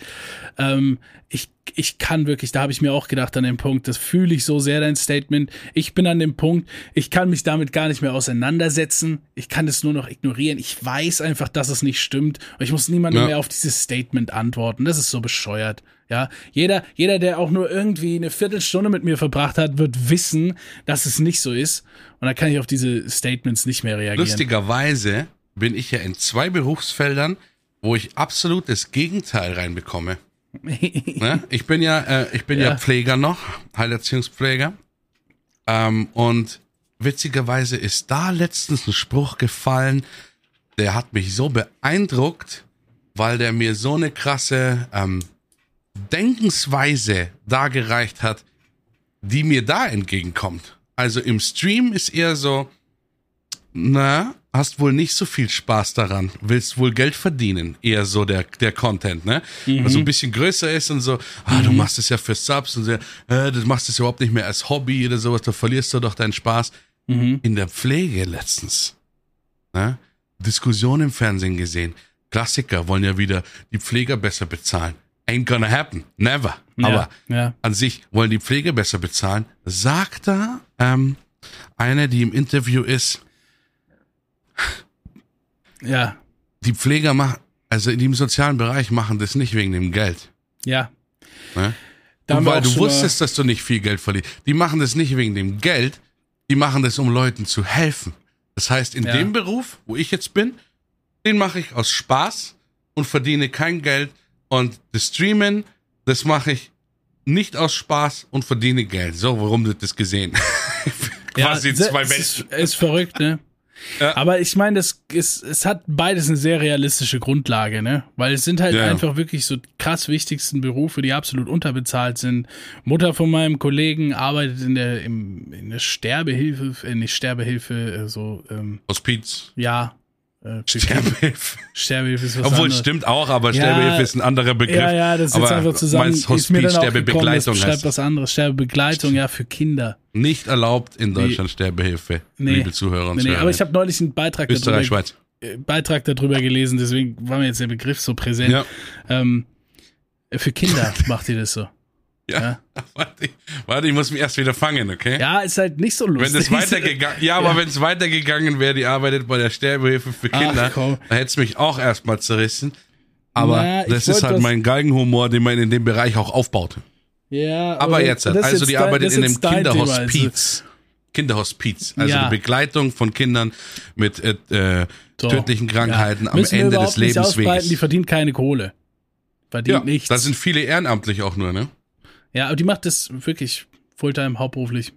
Ähm, ich, ich kann wirklich, da habe ich mir auch gedacht an dem Punkt, das fühle ich so sehr, dein Statement. Ich bin an dem Punkt, ich kann mich damit gar nicht mehr auseinandersetzen. Ich kann es nur noch ignorieren. Ich weiß einfach, dass es nicht stimmt. Und ich muss niemandem Ja. mehr auf dieses Statement antworten. Das ist so bescheuert. Ja, jeder, jeder, der auch nur irgendwie eine Viertelstunde mit mir verbracht hat, wird wissen, dass es nicht so ist. Und dann kann ich auf diese Statements nicht mehr reagieren. Lustigerweise bin ich ja in zwei Berufsfeldern, wo ich absolut das Gegenteil reinbekomme. Ne? Ich bin ja, äh, ich bin ja. Ja. Pfleger noch, Heilerziehungspfleger. Ähm, und witzigerweise ist da letztens ein Spruch gefallen, der hat mich so beeindruckt, weil der mir so eine krasse ähm, Denkensweise dargereicht hat, die mir da entgegenkommt. Also im Stream ist eher so, na, hast wohl nicht so viel Spaß daran, willst wohl Geld verdienen, eher so der, der Content, ne? Was so ein bisschen größer ist und so, ah, du machst es ja für Subs und so, äh, du machst es überhaupt nicht mehr als Hobby oder sowas, da verlierst du doch deinen Spaß. In der Pflege letztens, ne? Diskussion im Fernsehen gesehen. Klassiker wollen ja wieder die Pfleger besser bezahlen. Ain't gonna happen. Never. Ja, Aber ja. an sich wollen die Pfleger besser bezahlen. Sagt da ähm, eine, die im Interview ist, Ja, die Pfleger machen, also die im sozialen Bereich machen das nicht wegen dem Geld. ja. Ne? Und weil du wusstest, dass du nicht viel Geld verlierst. Die machen das nicht wegen dem Geld, die machen das, um Leuten zu helfen. Das heißt, in Ja. dem Beruf, wo ich jetzt bin, den mache ich aus Spaß und verdiene kein Geld. Und das Streamen, das mache ich nicht aus Spaß und verdiene Geld. So, warum wird das gesehen? Quasi se- zwei es Welten. Ist, ist verrückt, ne? Ja. Aber ich meine, das ist, es hat beides eine sehr realistische Grundlage, ne? Weil es sind halt Ja. einfach wirklich so krass wichtigsten Berufe, die absolut unterbezahlt sind. Mutter von meinem Kollegen arbeitet in der, im, in der Sterbehilfe, äh, nicht Sterbehilfe, äh, so, ähm, Hospiz. ja. Äh, Sterbehilfe. Sterbehilfe ist was Obwohl, anderes. stimmt auch, aber Ja, Sterbehilfe ist ein anderer Begriff. Ja, ja, das ist jetzt aber einfach zusammen. meinst ist mir dann Hospiz, auch gekommen, das Sterbebegleitung beschreibt heißt was anderes. Sterbebegleitung, ja, für Kinder. Nicht erlaubt in Deutschland Sterbehilfe, Nee. liebe Zuhörer und Nee, nee, Zuhörer. aber ich habe neulich einen Beitrag Österreich, darüber, Schweiz. äh, Beitrag darüber gelesen, deswegen war mir jetzt der Begriff so präsent. Ja. Ähm, für Kinder macht ihr das so. Ja. Ja. Warte, ich- warte, ich muss mich erst wieder fangen, okay? Ja, ist halt nicht so lustig. Wenn es weitergegangen, ja, aber Ja. wenn es weitergegangen wäre, die arbeitet bei der Sterbehilfe für Ach, Kinder, komm. da hätte es mich auch erstmal zerrissen. Aber Na, das ist halt was- mein Galgenhumor, den man in dem Bereich auch aufbaut. Ja, Aber jetzt, das ist also die dein- arbeitet das in einem jetzt Thema, also. Kinderhospiz. Kinderhospiz, also Ja. die Begleitung von Kindern mit äh, So. tödlichen Krankheiten Ja. am Ende des ausbreiten, Die verdient keine Kohle. Verdient Ja, nichts. da sind viele ehrenamtlich auch nur, ne? Ja, aber die macht das wirklich Fulltime, hauptberuflich.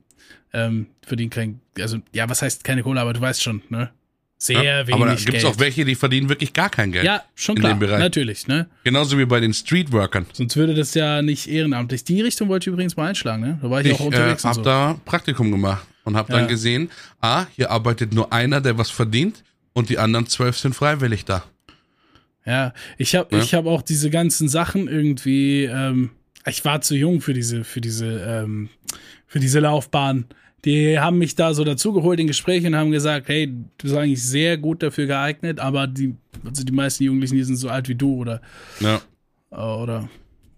Ähm, verdient kein, also, ja, was heißt keine Kohle, aber du weißt schon, ne? Sehr Ja, wenig aber da gibt es auch welche, die verdienen wirklich gar kein Geld. ja, schon in klar, dem Bereich. natürlich, ne? Genauso wie bei den Streetworkern. Sonst würde das ja nicht ehrenamtlich. Die Richtung wollte ich übrigens mal einschlagen, ne? Da war ich, Ich auch äh, unterwegs und habe so. da Praktikum gemacht und habe Ja. dann gesehen, ah, hier arbeitet nur einer, der was verdient und die anderen zwölf sind freiwillig da. Ja, ich habe Ja. ich habe auch diese ganzen Sachen irgendwie ähm, ich war zu jung für diese für diese ähm, für diese Laufbahn. Die haben mich da so dazugeholt in Gesprächen und haben gesagt, hey, du bist eigentlich sehr gut dafür geeignet, aber die also die meisten Jugendlichen, die sind so alt wie du oder Ja, oder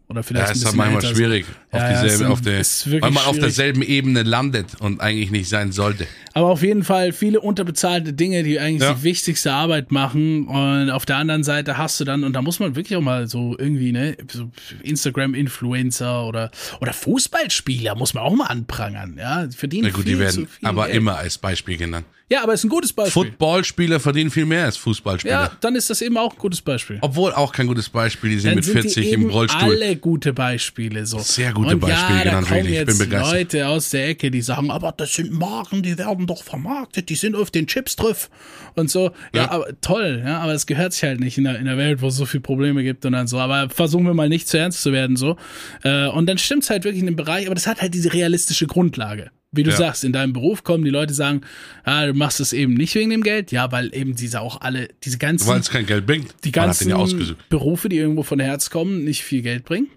oder ja vielleicht ein ist halt manchmal älter. schwierig, auf Ja, ja, dieselbe, ist- auf der, weil man auf derselben Ebene landet und eigentlich nicht sein sollte. Aber auf jeden Fall viele unterbezahlte Dinge, die eigentlich Ja. die wichtigste Arbeit machen. Und auf der anderen Seite hast du dann, und da muss man wirklich auch mal so irgendwie, ne, so Instagram-Influencer oder, oder Fußballspieler muss man auch mal anprangern. Ja, die verdienen Na gut, die werden aber Geld. immer als Beispiel genannt. Ja, aber ist ein gutes Beispiel. Footballspieler verdienen viel mehr als Fußballspieler. ja, dann ist das eben auch ein gutes Beispiel. Obwohl auch kein gutes Beispiel, die sind Dann mit sind 40 die im Rollstuhl. alle gute Beispiele. So. Sehr gute Und Beispiele ja, da genannt, kommen wirklich. Ich bin begeistert. Leute aus der Ecke, die sagen, aber das sind Marken, die werden doch vermarktet, die sind auf den Chips drauf und so. Ja, Ja. aber toll, ja, aber es gehört sich halt nicht in der, in der Welt, wo es so viele Probleme gibt und dann so. Aber versuchen wir mal nicht zu ernst zu werden, so. Äh, und dann stimmt's halt wirklich in dem Bereich, aber das hat halt diese realistische Grundlage. Wie du Ja. sagst, in deinem Beruf kommen die Leute sagen, ah, du machst es eben nicht wegen dem Geld, ja, weil eben diese auch alle, diese ganzen Weil es kein Geld bringt. die ganzen ja. Berufe, die irgendwo von Herz kommen, nicht viel Geld bringen.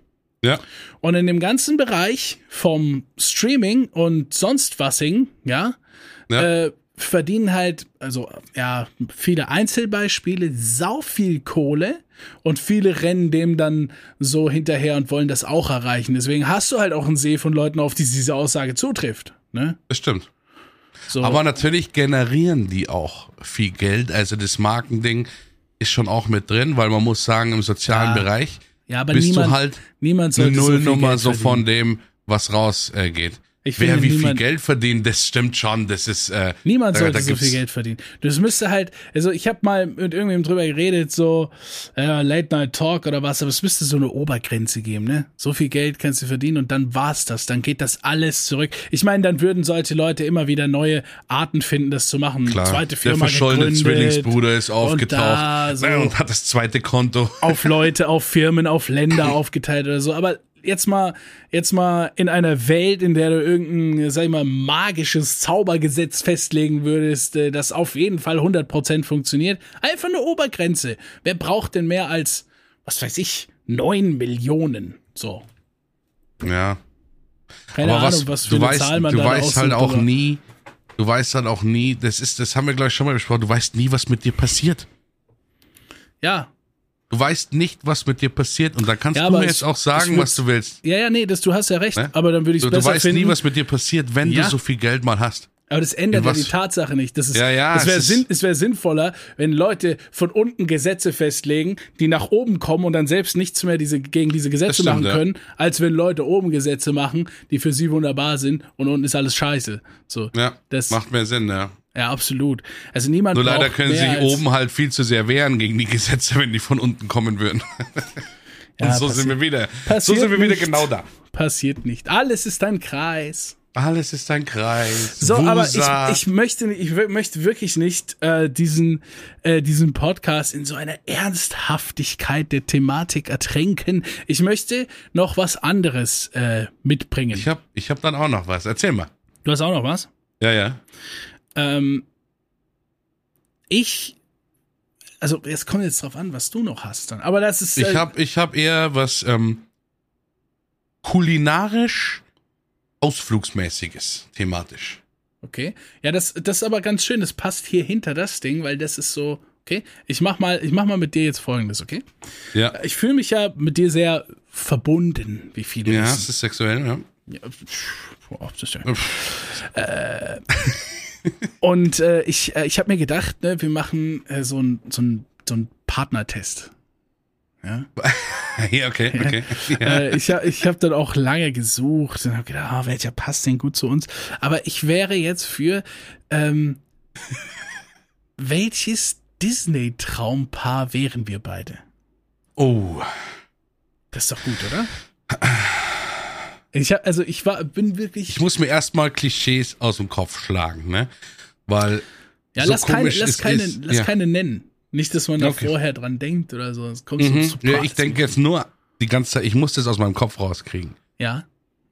Ja. Und in dem ganzen Bereich vom Streaming und sonst wasing, ja, Ja. äh, verdienen halt, also ja, viele Einzelbeispiele, sau viel Kohle und viele rennen dem dann so hinterher und wollen das auch erreichen. Deswegen hast du halt auch einen See von Leuten, auf die diese Aussage zutrifft. Ne? Das stimmt. So. Aber natürlich generieren die auch viel Geld. Also das Markending ist schon auch mit drin, weil man muss sagen, im sozialen Ja. Bereich ja, aber bist niemand, du halt niemand eine so Nullnummer so verdienen. von dem, was rausgeht. Äh. Ich Wer finde, wie viel niemand- Geld verdient, das stimmt schon. Das ist äh, Niemand sollte da so viel Geld verdienen. Das müsste halt, also ich habe mal mit irgendwem drüber geredet, so äh, Late Night Talk oder was, aber es müsste so eine Obergrenze geben, ne? So viel Geld kannst du verdienen und dann war's das. Dann geht das alles zurück. Ich meine, dann würden solche Leute immer wieder neue Arten finden, das zu machen. Klar, Zweite der Firma verschollene gegründet, Zwillingsbruder ist aufgetaucht da so- und hat das zweite Konto. auf Leute, auf Firmen, auf Länder aufgeteilt oder so. Aber jetzt mal, jetzt mal in einer Welt, in der du irgendein, sag ich mal, magisches Zaubergesetz festlegen würdest, äh, das auf jeden Fall 100% funktioniert. Einfach eine Obergrenze. Wer braucht denn mehr als, was weiß ich, 9 Millionen? So. Ja. Keine Aber Ahnung, was, was für du eine weißt, Zahl man du da weißt halt auch aber- nie, du weißt halt auch nie, das ist, das haben wir gleich schon mal besprochen, du weißt nie, was mit dir passiert. Ja, Du weißt nicht, was mit dir passiert und da kannst Ja, du mir es- jetzt auch sagen, was du willst. ja, ja, nee, das, du hast ja recht. Ne? Aber dann würde ich Du, es du besser weißt finden. nie, was mit dir passiert, wenn Ja. du so viel Geld mal hast. Aber das ändert ja die Tatsache nicht. Das ist, Ja, ja, es wäre sinn, wär sinnvoller, wenn Leute von unten Gesetze festlegen, die nach oben kommen und dann selbst nichts mehr diese, gegen diese Gesetze stimmt, machen können, als wenn Leute oben Gesetze machen, die für sie wunderbar sind und unten ist alles scheiße. So. Ja, Das- macht mehr Sinn, ja. Ja, Also Also niemand Nur leider können mehr sich oben halt viel zu sehr wehren gegen die Gesetze, wenn die von unten kommen würden. Und Ja, so passi- sind wir wieder. So sind wir wieder nicht. genau da. Passiert nicht. Alles ist ein Kreis. Alles ist ein Kreis. So, aber ich, Wusa. ich möchte, ich möchte wirklich nicht äh, diesen, äh, diesen Podcast in so einer Ernsthaftigkeit der Thematik ertränken. Ich möchte noch was anderes äh, mitbringen. Ich hab, ich hab dann auch noch was. Erzähl mal. du hast auch noch was? Ja, ja. Ähm, ich, also es kommt jetzt drauf an, was du noch hast dann. Aber das ist. Ich äh, hab, ich hab eher was ähm, kulinarisch ausflugsmäßiges, thematisch. Okay. Ja, das, das ist aber ganz schön. Das passt hier hinter das Ding, weil das ist so. Okay. Ich mach mal, ich mach mal mit dir jetzt Folgendes. Okay. Ja. Ich fühle mich ja mit dir sehr verbunden, wie viele Ja, wissen. es ist sexuell, ja. Ja, pff, boah, das ist ja. äh, und äh, ich, äh, ich habe mir gedacht, ne, wir machen äh, so ein so ein so ein Partnertest. Ja. ja, okay, okay. Ja. Äh, ich ha- ich habe dann auch lange gesucht und habe gedacht, ah, welcher passt denn gut zu uns? Aber ich wäre jetzt für ähm, welches Disney-Traumpaar wären wir beide? Oh. Das ist doch gut, oder? Ich hab, also ich war, bin wirklich. Ich muss mir erstmal Klischees aus dem Kopf schlagen, ne? Weil. Ja, so lass, keine, lass, keine, ist, lass ja. keine nennen. Nicht, dass man da Okay. vorher dran denkt oder so. Es kommt Mhm. so Ja, ich denke jetzt nur die ganze Zeit, ich muss das aus meinem Kopf rauskriegen. Ja.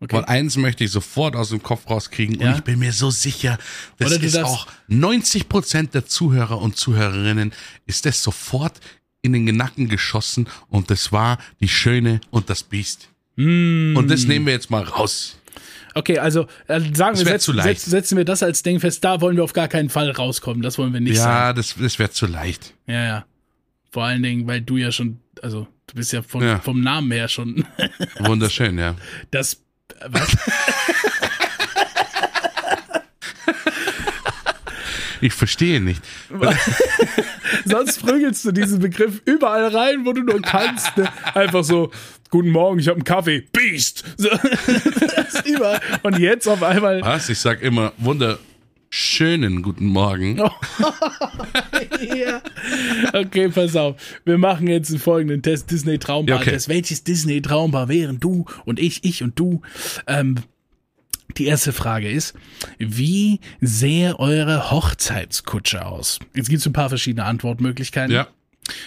Okay. Weil eins möchte ich sofort aus dem Kopf rauskriegen Ja. und ich bin mir so sicher, das ist darfst- auch 90 Prozent der Zuhörer und Zuhörerinnen ist das sofort in den Nacken geschossen und das war die Schöne und das Biest. Mm. Und das nehmen wir jetzt mal raus. Okay, also äh, sagen wir, setz, setz, setzen wir das als Ding fest, da wollen wir auf gar keinen Fall rauskommen. Das wollen wir nicht sein. Ja, das, das wäre zu leicht. Ja, ja. Vor allen Dingen, weil du ja schon, also du bist ja, von, Ja. vom Namen her schon Wunderschön, ja. das. äh, Was? Ich verstehe nicht. Sonst prügelst du diesen Begriff überall rein, wo du nur kannst. Ne? Einfach so, guten Morgen, ich habe einen Kaffee. Beast! So. Und jetzt auf einmal. Was? Ich sag immer Wunder, schönen guten Morgen. ja. Okay, pass auf. Wir machen jetzt einen folgenden Test. Disney Traumbar. Ja, okay. Test. Welches Disney Traumbar wären du und ich, ich und du? Ähm, die erste Frage ist, wie sähe eure Hochzeitskutsche aus? Jetzt gibt es ein paar verschiedene Antwortmöglichkeiten. Ja.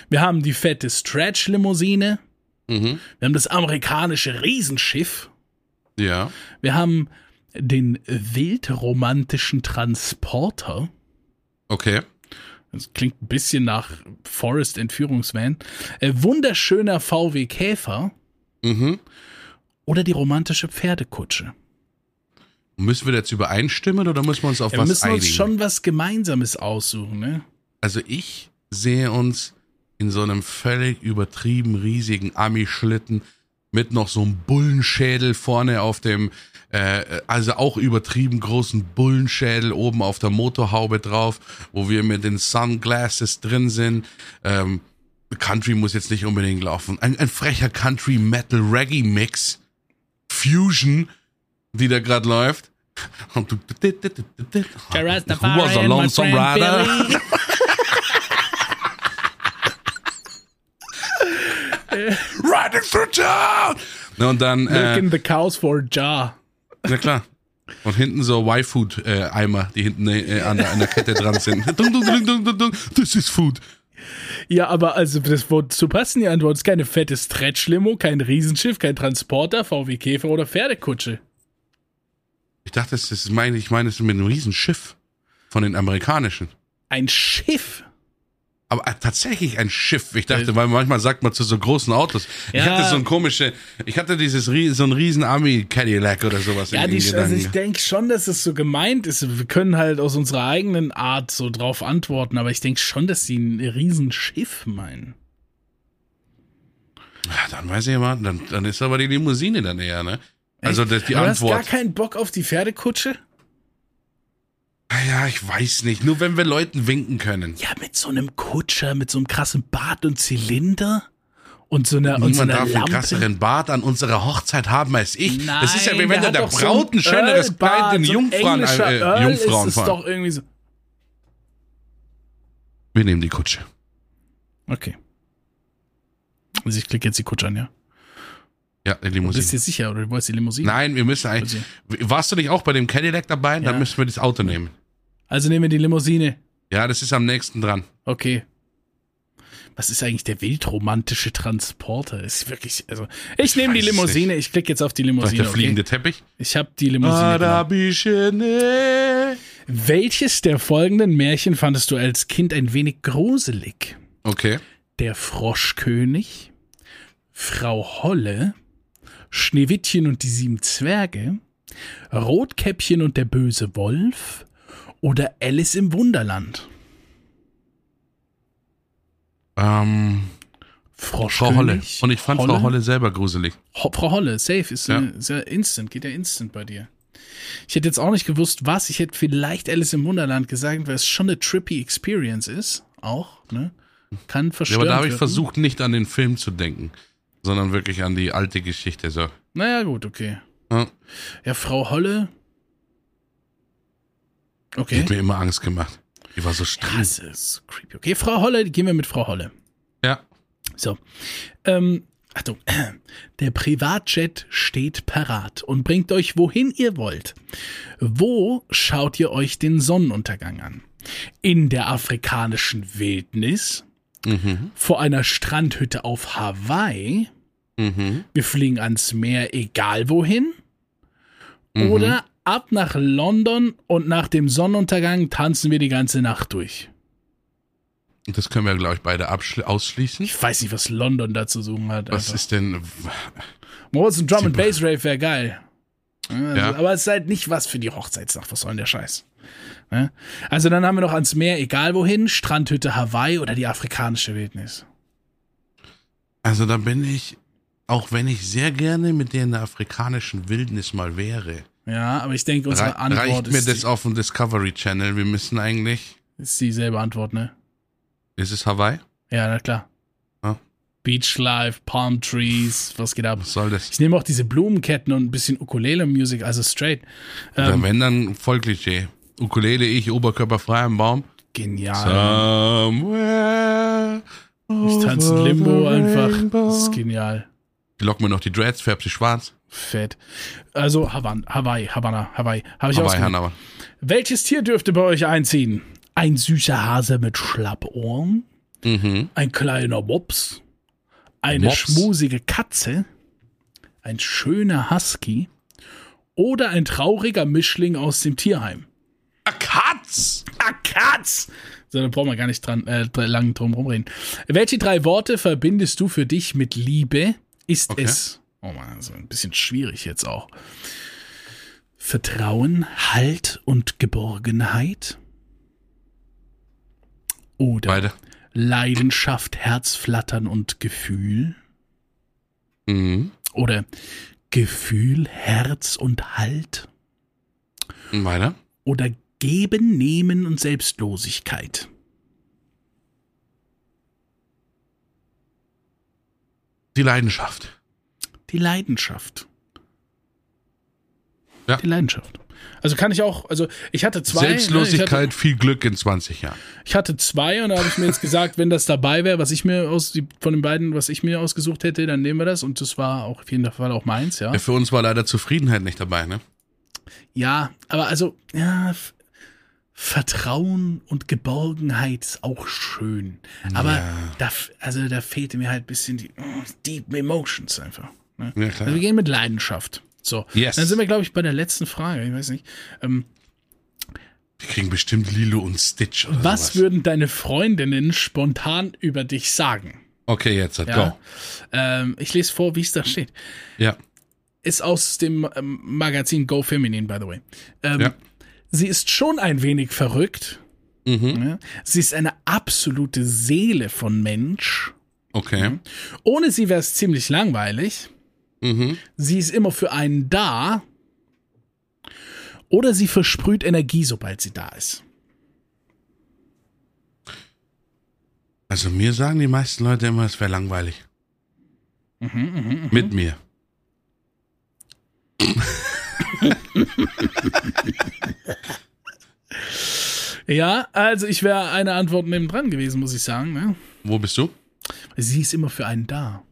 Wir haben die fette Stretch-Limousine. Mhm. Wir haben das amerikanische Riesenschiff. Ja. Wir haben den wildromantischen Transporter. Okay. Das klingt ein bisschen nach Forest Entführungsvan. Äh, wunderschöner VW Käfer Mhm. oder die romantische Pferdekutsche. Müssen wir jetzt übereinstimmen oder müssen wir uns auf Ja, wir was müssen einigen? uns schon was Gemeinsames aussuchen, ne? Also ich sehe uns in so einem völlig übertrieben riesigen Ami-Schlitten mit noch so einem Bullenschädel vorne auf dem, äh, also auch übertrieben großen Bullenschädel oben auf der Motorhaube drauf, wo wir mit den Sunglasses drin sind. Ähm, Country muss jetzt nicht unbedingt laufen. Ein, ein frecher Country Metal Reggae Mix. Fusion, die da gerade läuft. Und du- was a lonesome rider? Riding through town! Und dann, äh, Milking the cows for a jar. na klar. Und hinten so Y-Food-Eimer, die hinten äh, an, der, an der Kette dran sind. Dung, dung, dung, dung, dung, dung. This is food. Ja, aber also das wozu passen die Antwort? Ist keine fette Stretch-Limo, kein Riesenschiff, kein Transporter, VW Käfer oder Pferdekutsche. Ich dachte, das ist meine, ich meine, das ist mit einem Riesenschiff von den amerikanischen. Ein Schiff. Aber äh, tatsächlich ein Schiff. Ich dachte, weil manchmal sagt man zu so großen Autos. Ich Ja. hatte so ein komische, ich hatte dieses so ein riesen Army Cadillac oder sowas Ja, in, die, also ich denke schon, dass es so gemeint ist. Wir können halt aus unserer eigenen Art so drauf antworten, aber ich denke schon, dass sie ein Riesenschiff meinen. Ja, dann weiß ich mal, dann, dann ist aber die Limousine dann eher, ne? Also das, die aber Du hast Antwort. gar keinen Bock auf die Pferdekutsche? Ah Ja, ich weiß nicht. Nur wenn wir Leuten winken können. Ja, mit so einem Kutscher, mit so einem krassen Bart und Zylinder und so einer, und so Niemand einer darf einen Lampe. krasseren Bart an unserer Hochzeit haben als ich. das ist ja wie Nein, wenn der, der so Braut ein schöneres Kleid in so ein Jungfrauen, äh, Earl Jungfrauen ist es fahren. doch irgendwie so. Wir nehmen die Kutsche. Okay. Also ich klicke jetzt die Kutsche an, ja. Ja, die Bist Limousine. du dir sicher oder du wolltest die Limousine? Nein, wir müssen eigentlich. Warst du nicht auch bei dem Cadillac dabei? Dann Ja. müssen wir das Auto nehmen. Also nehmen wir die Limousine. Ja, das ist am nächsten dran. Okay. Was ist eigentlich der wildromantische Transporter? Ist wirklich, also ich nehme die Limousine. Ich klicke jetzt auf die Limousine. der fliegende Okay? Teppich. Ich habe die Limousine. genommen. Arabische Welches der folgenden Märchen fandest du als Kind ein wenig gruselig? Okay. Der Froschkönig, Frau Holle, Schneewittchen und die sieben Zwerge, Rotkäppchen und der böse Wolf oder Alice im Wunderland? Ähm, Froschkönig, Frau Holle. Und ich fand Frau Holle selber gruselig. Ho Frau Holle, safe, ist, Ja. ist ja instant, geht ja instant bei dir. Ich hätte jetzt auch nicht gewusst, was. Ich hätte vielleicht Alice im Wunderland gesagt, weil es schon eine trippy Experience ist. Auch, ne? Kann Ja, verstörend aber da habe ich versucht, nicht an den Film zu denken, sondern wirklich an die alte Geschichte. So. Naja, gut, okay. Ja. Ja, Frau Holle. Die Okay. hat mir immer Angst gemacht. Die war so streng. Das ist creepy. Okay, Frau Holle, gehen wir mit Frau Holle. Ja. So. Ähm, Achtung. Der Privatjet steht parat und bringt euch wohin ihr wollt. Wo schaut ihr euch den Sonnenuntergang an? In der afrikanischen Wildnis? Mhm. Vor einer Strandhütte auf Hawaii? Mhm. Wir fliegen ans Meer, egal wohin? Mhm. Oder ab nach London und nach dem Sonnenuntergang tanzen wir die ganze Nacht durch? Das können wir, glaube ich, beide ausschließen. Ich weiß nicht, was London da zu suchen hat. Was einfach. ist denn. Moritz und Drum and Bass Rave wäre geil. Ja. Aber es ist halt nicht was für die Hochzeitsnacht. Was soll denn der Scheiß? Ne? Also dann haben wir noch ans Meer, egal wohin, Strandhütte Hawaii oder die afrikanische Wildnis. Also da bin ich, auch wenn ich sehr gerne mit dir in der afrikanischen Wildnis mal wäre, Ja, aber ich denke, unsere Antwort reicht mir ist, das die, auf dem Discovery Channel. Wir müssen eigentlich. ist dieselbe Antwort, ne? Ist es Hawaii? Ja, na klar. Beach Life, Palm Trees, was geht ab? Was soll das? Ich nehme auch diese Blumenketten und ein bisschen Ukulele-Musik, also straight. Ähm, wenn dann voll Klischee. Ukulele, ich, oberkörperfrei am Baum. Genial. Somewhere. Ich tanze Limbo einfach. Das ist genial. Ich lock mir noch die Dreads, färb sie schwarz. Fett. Also Havan, Hawaii, Havanna, Hawaii. Habe ich ausgewählt. Hanauer. Welches Tier dürfte bei euch einziehen? Ein süßer Hase mit Schlappohren? Mhm. Ein kleiner Mops? Eine Mops. schmusige Katze? Ein schöner Husky? Oder ein trauriger Mischling aus dem Tierheim? A Katz! Ah, Katz! So, da brauchen wir gar nicht dran, äh, lang drum rumreden. Welche drei Worte verbindest du für dich mit Liebe? Ist Okay. es, oh man, so ein bisschen schwierig jetzt auch. Vertrauen, Halt und Geborgenheit? Oder Beide. Leidenschaft, Herzflattern und Gefühl? Mhm. Oder Gefühl, Herz und Halt? Weiter. Oder Geben, Nehmen und Selbstlosigkeit? Die Leidenschaft. Die Leidenschaft. Ja. Die Leidenschaft. Also kann ich auch, also ich hatte zwei. Ne, Selbstlosigkeit, ich, viel Glück in 20 Jahren. hatte, ich hatte zwei und da habe ich mir jetzt gesagt, wenn das dabei wäre, was ich mir aus die, von den beiden, was ich mir ausgesucht hätte, dann nehmen wir das und das war auch auf jeden Fall auch meins, ja. Ja, für uns war leider Zufriedenheit nicht dabei, ne? Ja, aber also ja, Vertrauen und Geborgenheit ist auch schön, aber Ja. da, also da fehlte mir halt ein bisschen die oh, Deep Emotions einfach. Ne? Ja. Also wir gehen mit Leidenschaft. So, Yes. dann sind wir, glaube ich, bei der letzten Frage. Ich weiß nicht. Ähm, Wir kriegen bestimmt Lilo und Stitch oder was sowas. würden deine Freundinnen spontan über dich sagen? Okay, jetzt, Ja. go. Ähm, ich lese vor, wie es da steht. Ja. Ist aus dem ähm, Magazin Go Feminine, by the way. Ähm, Ja. Sie ist schon ein wenig verrückt. Mhm. Ja? Sie ist eine absolute Seele von Mensch. Okay. Ohne sie wäre es ziemlich langweilig. Mhm. Sie ist immer für einen da. Oder sie versprüht Energie, sobald sie da ist. Also mir sagen die meisten Leute immer, es wäre langweilig. Mhm, Mit mir. Ja, also ich wäre eine Antwort neben dran gewesen, muss ich sagen. Ne? Wo bist du? Sie ist immer für einen da.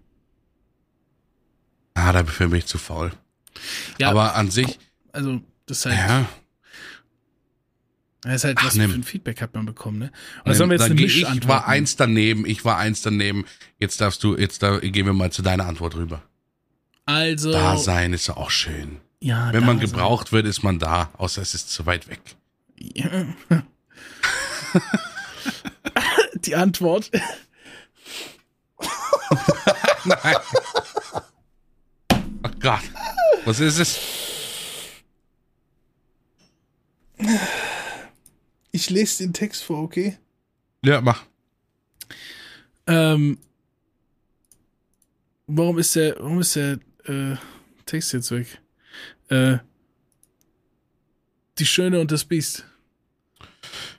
Ah, da bin ich zu faul. Ja, Aber an sich, also das ist halt, ja. das ist halt Ach, was nimm. für ein Feedback hat man bekommen. Ne? Und das haben wir jetzt eine geh ich Mischantwort. war eins daneben, ich war eins daneben. Jetzt darfst du, jetzt da, gehen wir mal zu deiner Antwort rüber. Also, Dasein ist ja auch schön. ja, Wenn man Dasein. gebraucht wird, ist man da, außer es ist zu weit weg. Ja. Die Antwort. Oh Gott. Was ist es? Ich lese den Text vor, okay? Ja, mach. Ähm, warum ist der, warum ist der äh, Text jetzt weg? Äh, die Schöne und das Biest.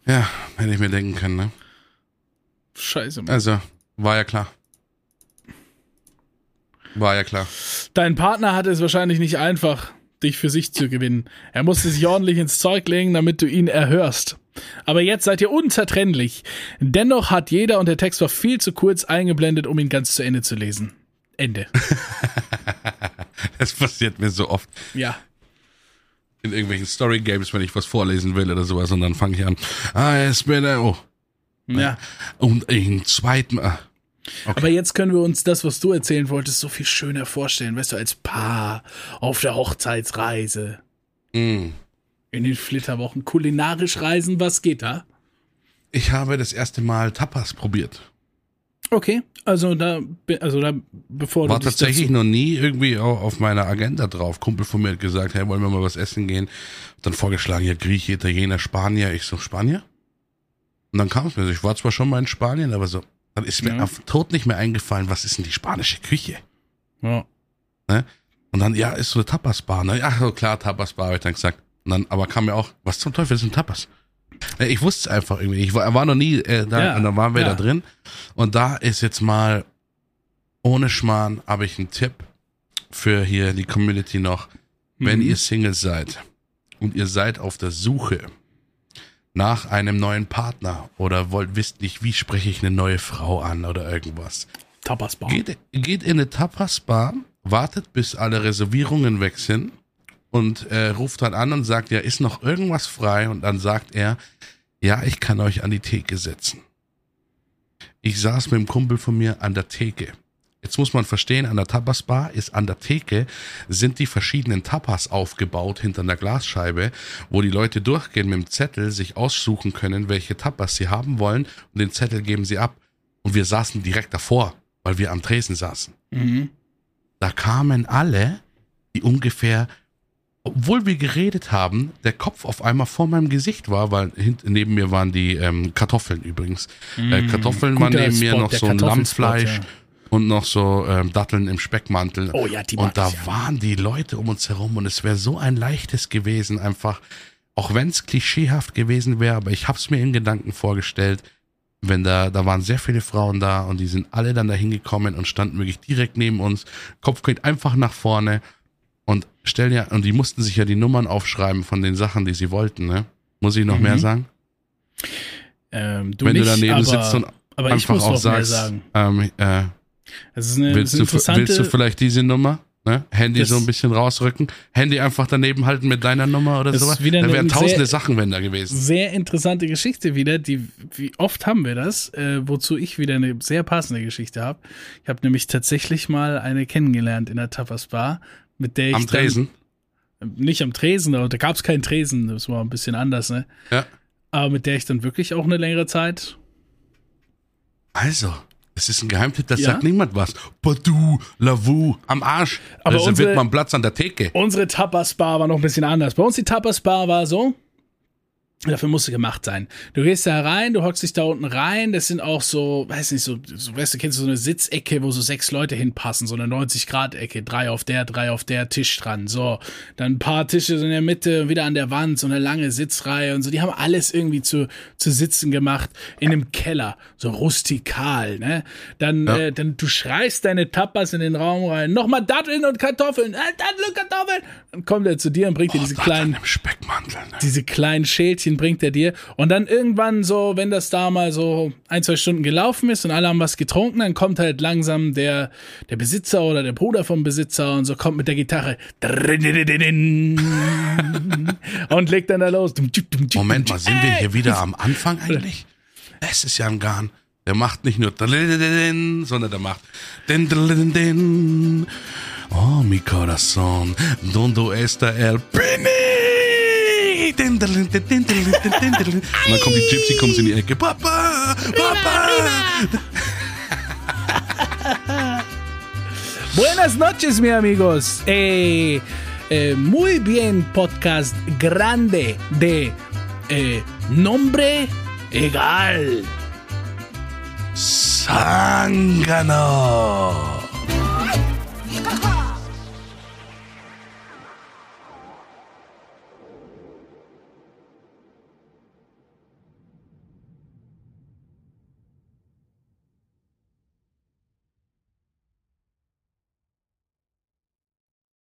Ja, hätte ich mir denken können, ne? Scheiße, Mann. Also, war ja klar. War ja klar. Dein Partner hatte es wahrscheinlich nicht einfach, dich für sich zu gewinnen. Er musste sich ordentlich ins Zeug legen, damit du ihn erhörst. Aber jetzt seid ihr unzertrennlich. Dennoch hat jeder, und der Text war viel zu kurz eingeblendet, um ihn ganz zu Ende zu lesen. Ende. Das passiert mir so oft Ja. in irgendwelchen Story Games, wenn ich was vorlesen will oder sowas und dann fange ich an. Ah, es bin er. Oh. Ja. Und im zweiten Mal. Aber jetzt können wir uns das, was du erzählen wolltest, so viel schöner vorstellen. Weißt du, als Paar auf der Hochzeitsreise, Mm. in den Flitterwochen, kulinarisch reisen, was geht da? Ich habe das erste Mal Tapas probiert. Okay, also da, also da, bevor War du tatsächlich noch nie irgendwie au- auf meiner Agenda drauf. Kumpel von mir hat gesagt, hey, wollen wir mal was essen gehen? Dann vorgeschlagen, ja, Grieche, Italiener, Spanier. Ich so, Spanier? Und dann kam es mir so, ich war zwar schon mal in Spanien, aber so, dann ist mir Ja. auf tot nicht mehr eingefallen, was ist denn die spanische Küche? Ja. Ne? Und dann, ja, ist so eine Tapas-Bar. Ne? Ja, so klar, Tapas-Bar, habe ich dann gesagt. Und dann, aber kam mir auch, was zum Teufel ist ein Tapas? Ne, Ich wusste es einfach irgendwie. Ich war, war noch nie äh, da Ja, und dann waren wir ja. da drin. Und da ist jetzt mal, ohne Schmarrn, habe ich einen Tipp für hier die Community noch. Wenn Mhm. ihr Single seid und ihr seid auf der Suche nach einem neuen Partner oder wollt, wisst nicht, wie spreche ich eine neue Frau an oder irgendwas. Tapasbar. Geht, geht in eine Tapas-Bar, wartet, bis alle Reservierungen weg sind und äh, ruft dann an und sagt, ja, ist noch irgendwas frei? Und dann sagt er, ja, ich kann euch an die Theke setzen. Ich saß mit dem Kumpel von mir an der Theke. Jetzt muss man verstehen, an der Tapas-Bar ist an der Theke sind die verschiedenen Tapas aufgebaut hinter einer Glasscheibe, wo die Leute durchgehen mit dem Zettel, sich aussuchen können, welche Tapas sie haben wollen und den Zettel geben sie ab. Und wir saßen direkt davor, weil wir am Tresen saßen. Mhm. Da kamen alle, die ungefähr, obwohl wir geredet haben, der Kopf auf einmal vor meinem Gesicht war, weil hint, neben mir waren die ähm, Kartoffeln übrigens. Äh, Kartoffeln waren Mhm. Guter neben mir Spot, noch der so ein Lammfleisch ja. Und noch so ähm, Datteln im Speckmantel. Oh ja, die Und da ich ja. waren die Leute um uns herum und es wäre so ein leichtes gewesen, einfach, auch wenn es klischeehaft gewesen wäre, aber ich habe es mir in Gedanken vorgestellt, wenn da, da waren sehr viele Frauen da und die sind alle dann da hingekommen und standen wirklich direkt neben uns, Kopf geht einfach nach vorne und stellen ja, und die mussten sich ja die Nummern aufschreiben von den Sachen, die sie wollten, ne? Muss ich noch Mhm. mehr sagen? Ähm, du wenn nicht, du daneben aber, sitzt und aber einfach auch sagst, sagen. ähm, äh, eine, willst, du, willst du vielleicht diese Nummer? Ne? Handy Das- so ein bisschen rausrücken, Handy einfach daneben halten mit deiner Nummer oder sowas. Da wären tausende sehr- Sachen wenn da gewesen. sehr interessante Geschichte wieder. Die, wie oft haben wir das? Äh, wozu ich wieder eine sehr passende Geschichte habe. Ich habe nämlich tatsächlich mal eine kennengelernt in der Tapas Bar, mit der ich Am Tresen. Dann, nicht am Tresen, aber da gab es keinen Tresen. Das war ein bisschen anders, ne? Ja. Aber mit der ich dann wirklich auch eine längere Zeit. Also, es ist ein Geheimtipp, das Ja? sagt niemand was. Badu, Lavu, am Arsch. Aber Reserviert unsere- man Platz an der Theke. Unsere Tapas Bar war noch ein bisschen anders. Bei uns die Tapas Bar war so. Dafür musste gemacht sein. Du gehst da rein, du hockst dich da unten rein. Das sind auch so, weiß nicht, so, so weißt du, kennst du so eine Sitzecke, wo so sechs Leute hinpassen, so eine 90-Grad-Ecke, drei auf der, drei auf der, Tisch dran. So, dann ein paar Tische so in der Mitte, wieder an der Wand, so eine lange Sitzreihe und so. Die haben alles irgendwie zu, zu sitzen gemacht in einem Keller, so rustikal, ne? Dann, Ja. äh, dann du schreist deine Tapas in den Raum rein. Nochmal Datteln und Kartoffeln, äh, Datteln und Kartoffeln. Dann kommt er zu dir und bringt dir diese Oh, kleinen Speckmantel. Ne? diese kleinen Schälchen bringt er dir. Und dann irgendwann so, wenn das da mal so ein, zwei Stunden gelaufen ist und alle haben was getrunken, dann kommt halt langsam der, der Besitzer oder der Bruder vom Besitzer und so kommt mit der Gitarre und legt dann da los. Moment mal, sind wir hier wieder am Anfang eigentlich? Es ist Jan Gahn. Der macht nicht nur sondern der macht Oh, mi corazón, donde está el Pini? Dann kommt die Gypsy, kommt in die Ecke. Papa, Papa. Buenas noches, mi amigos. Eh, eh, muy bien, podcast grande de eh, nombre egal. Sangano.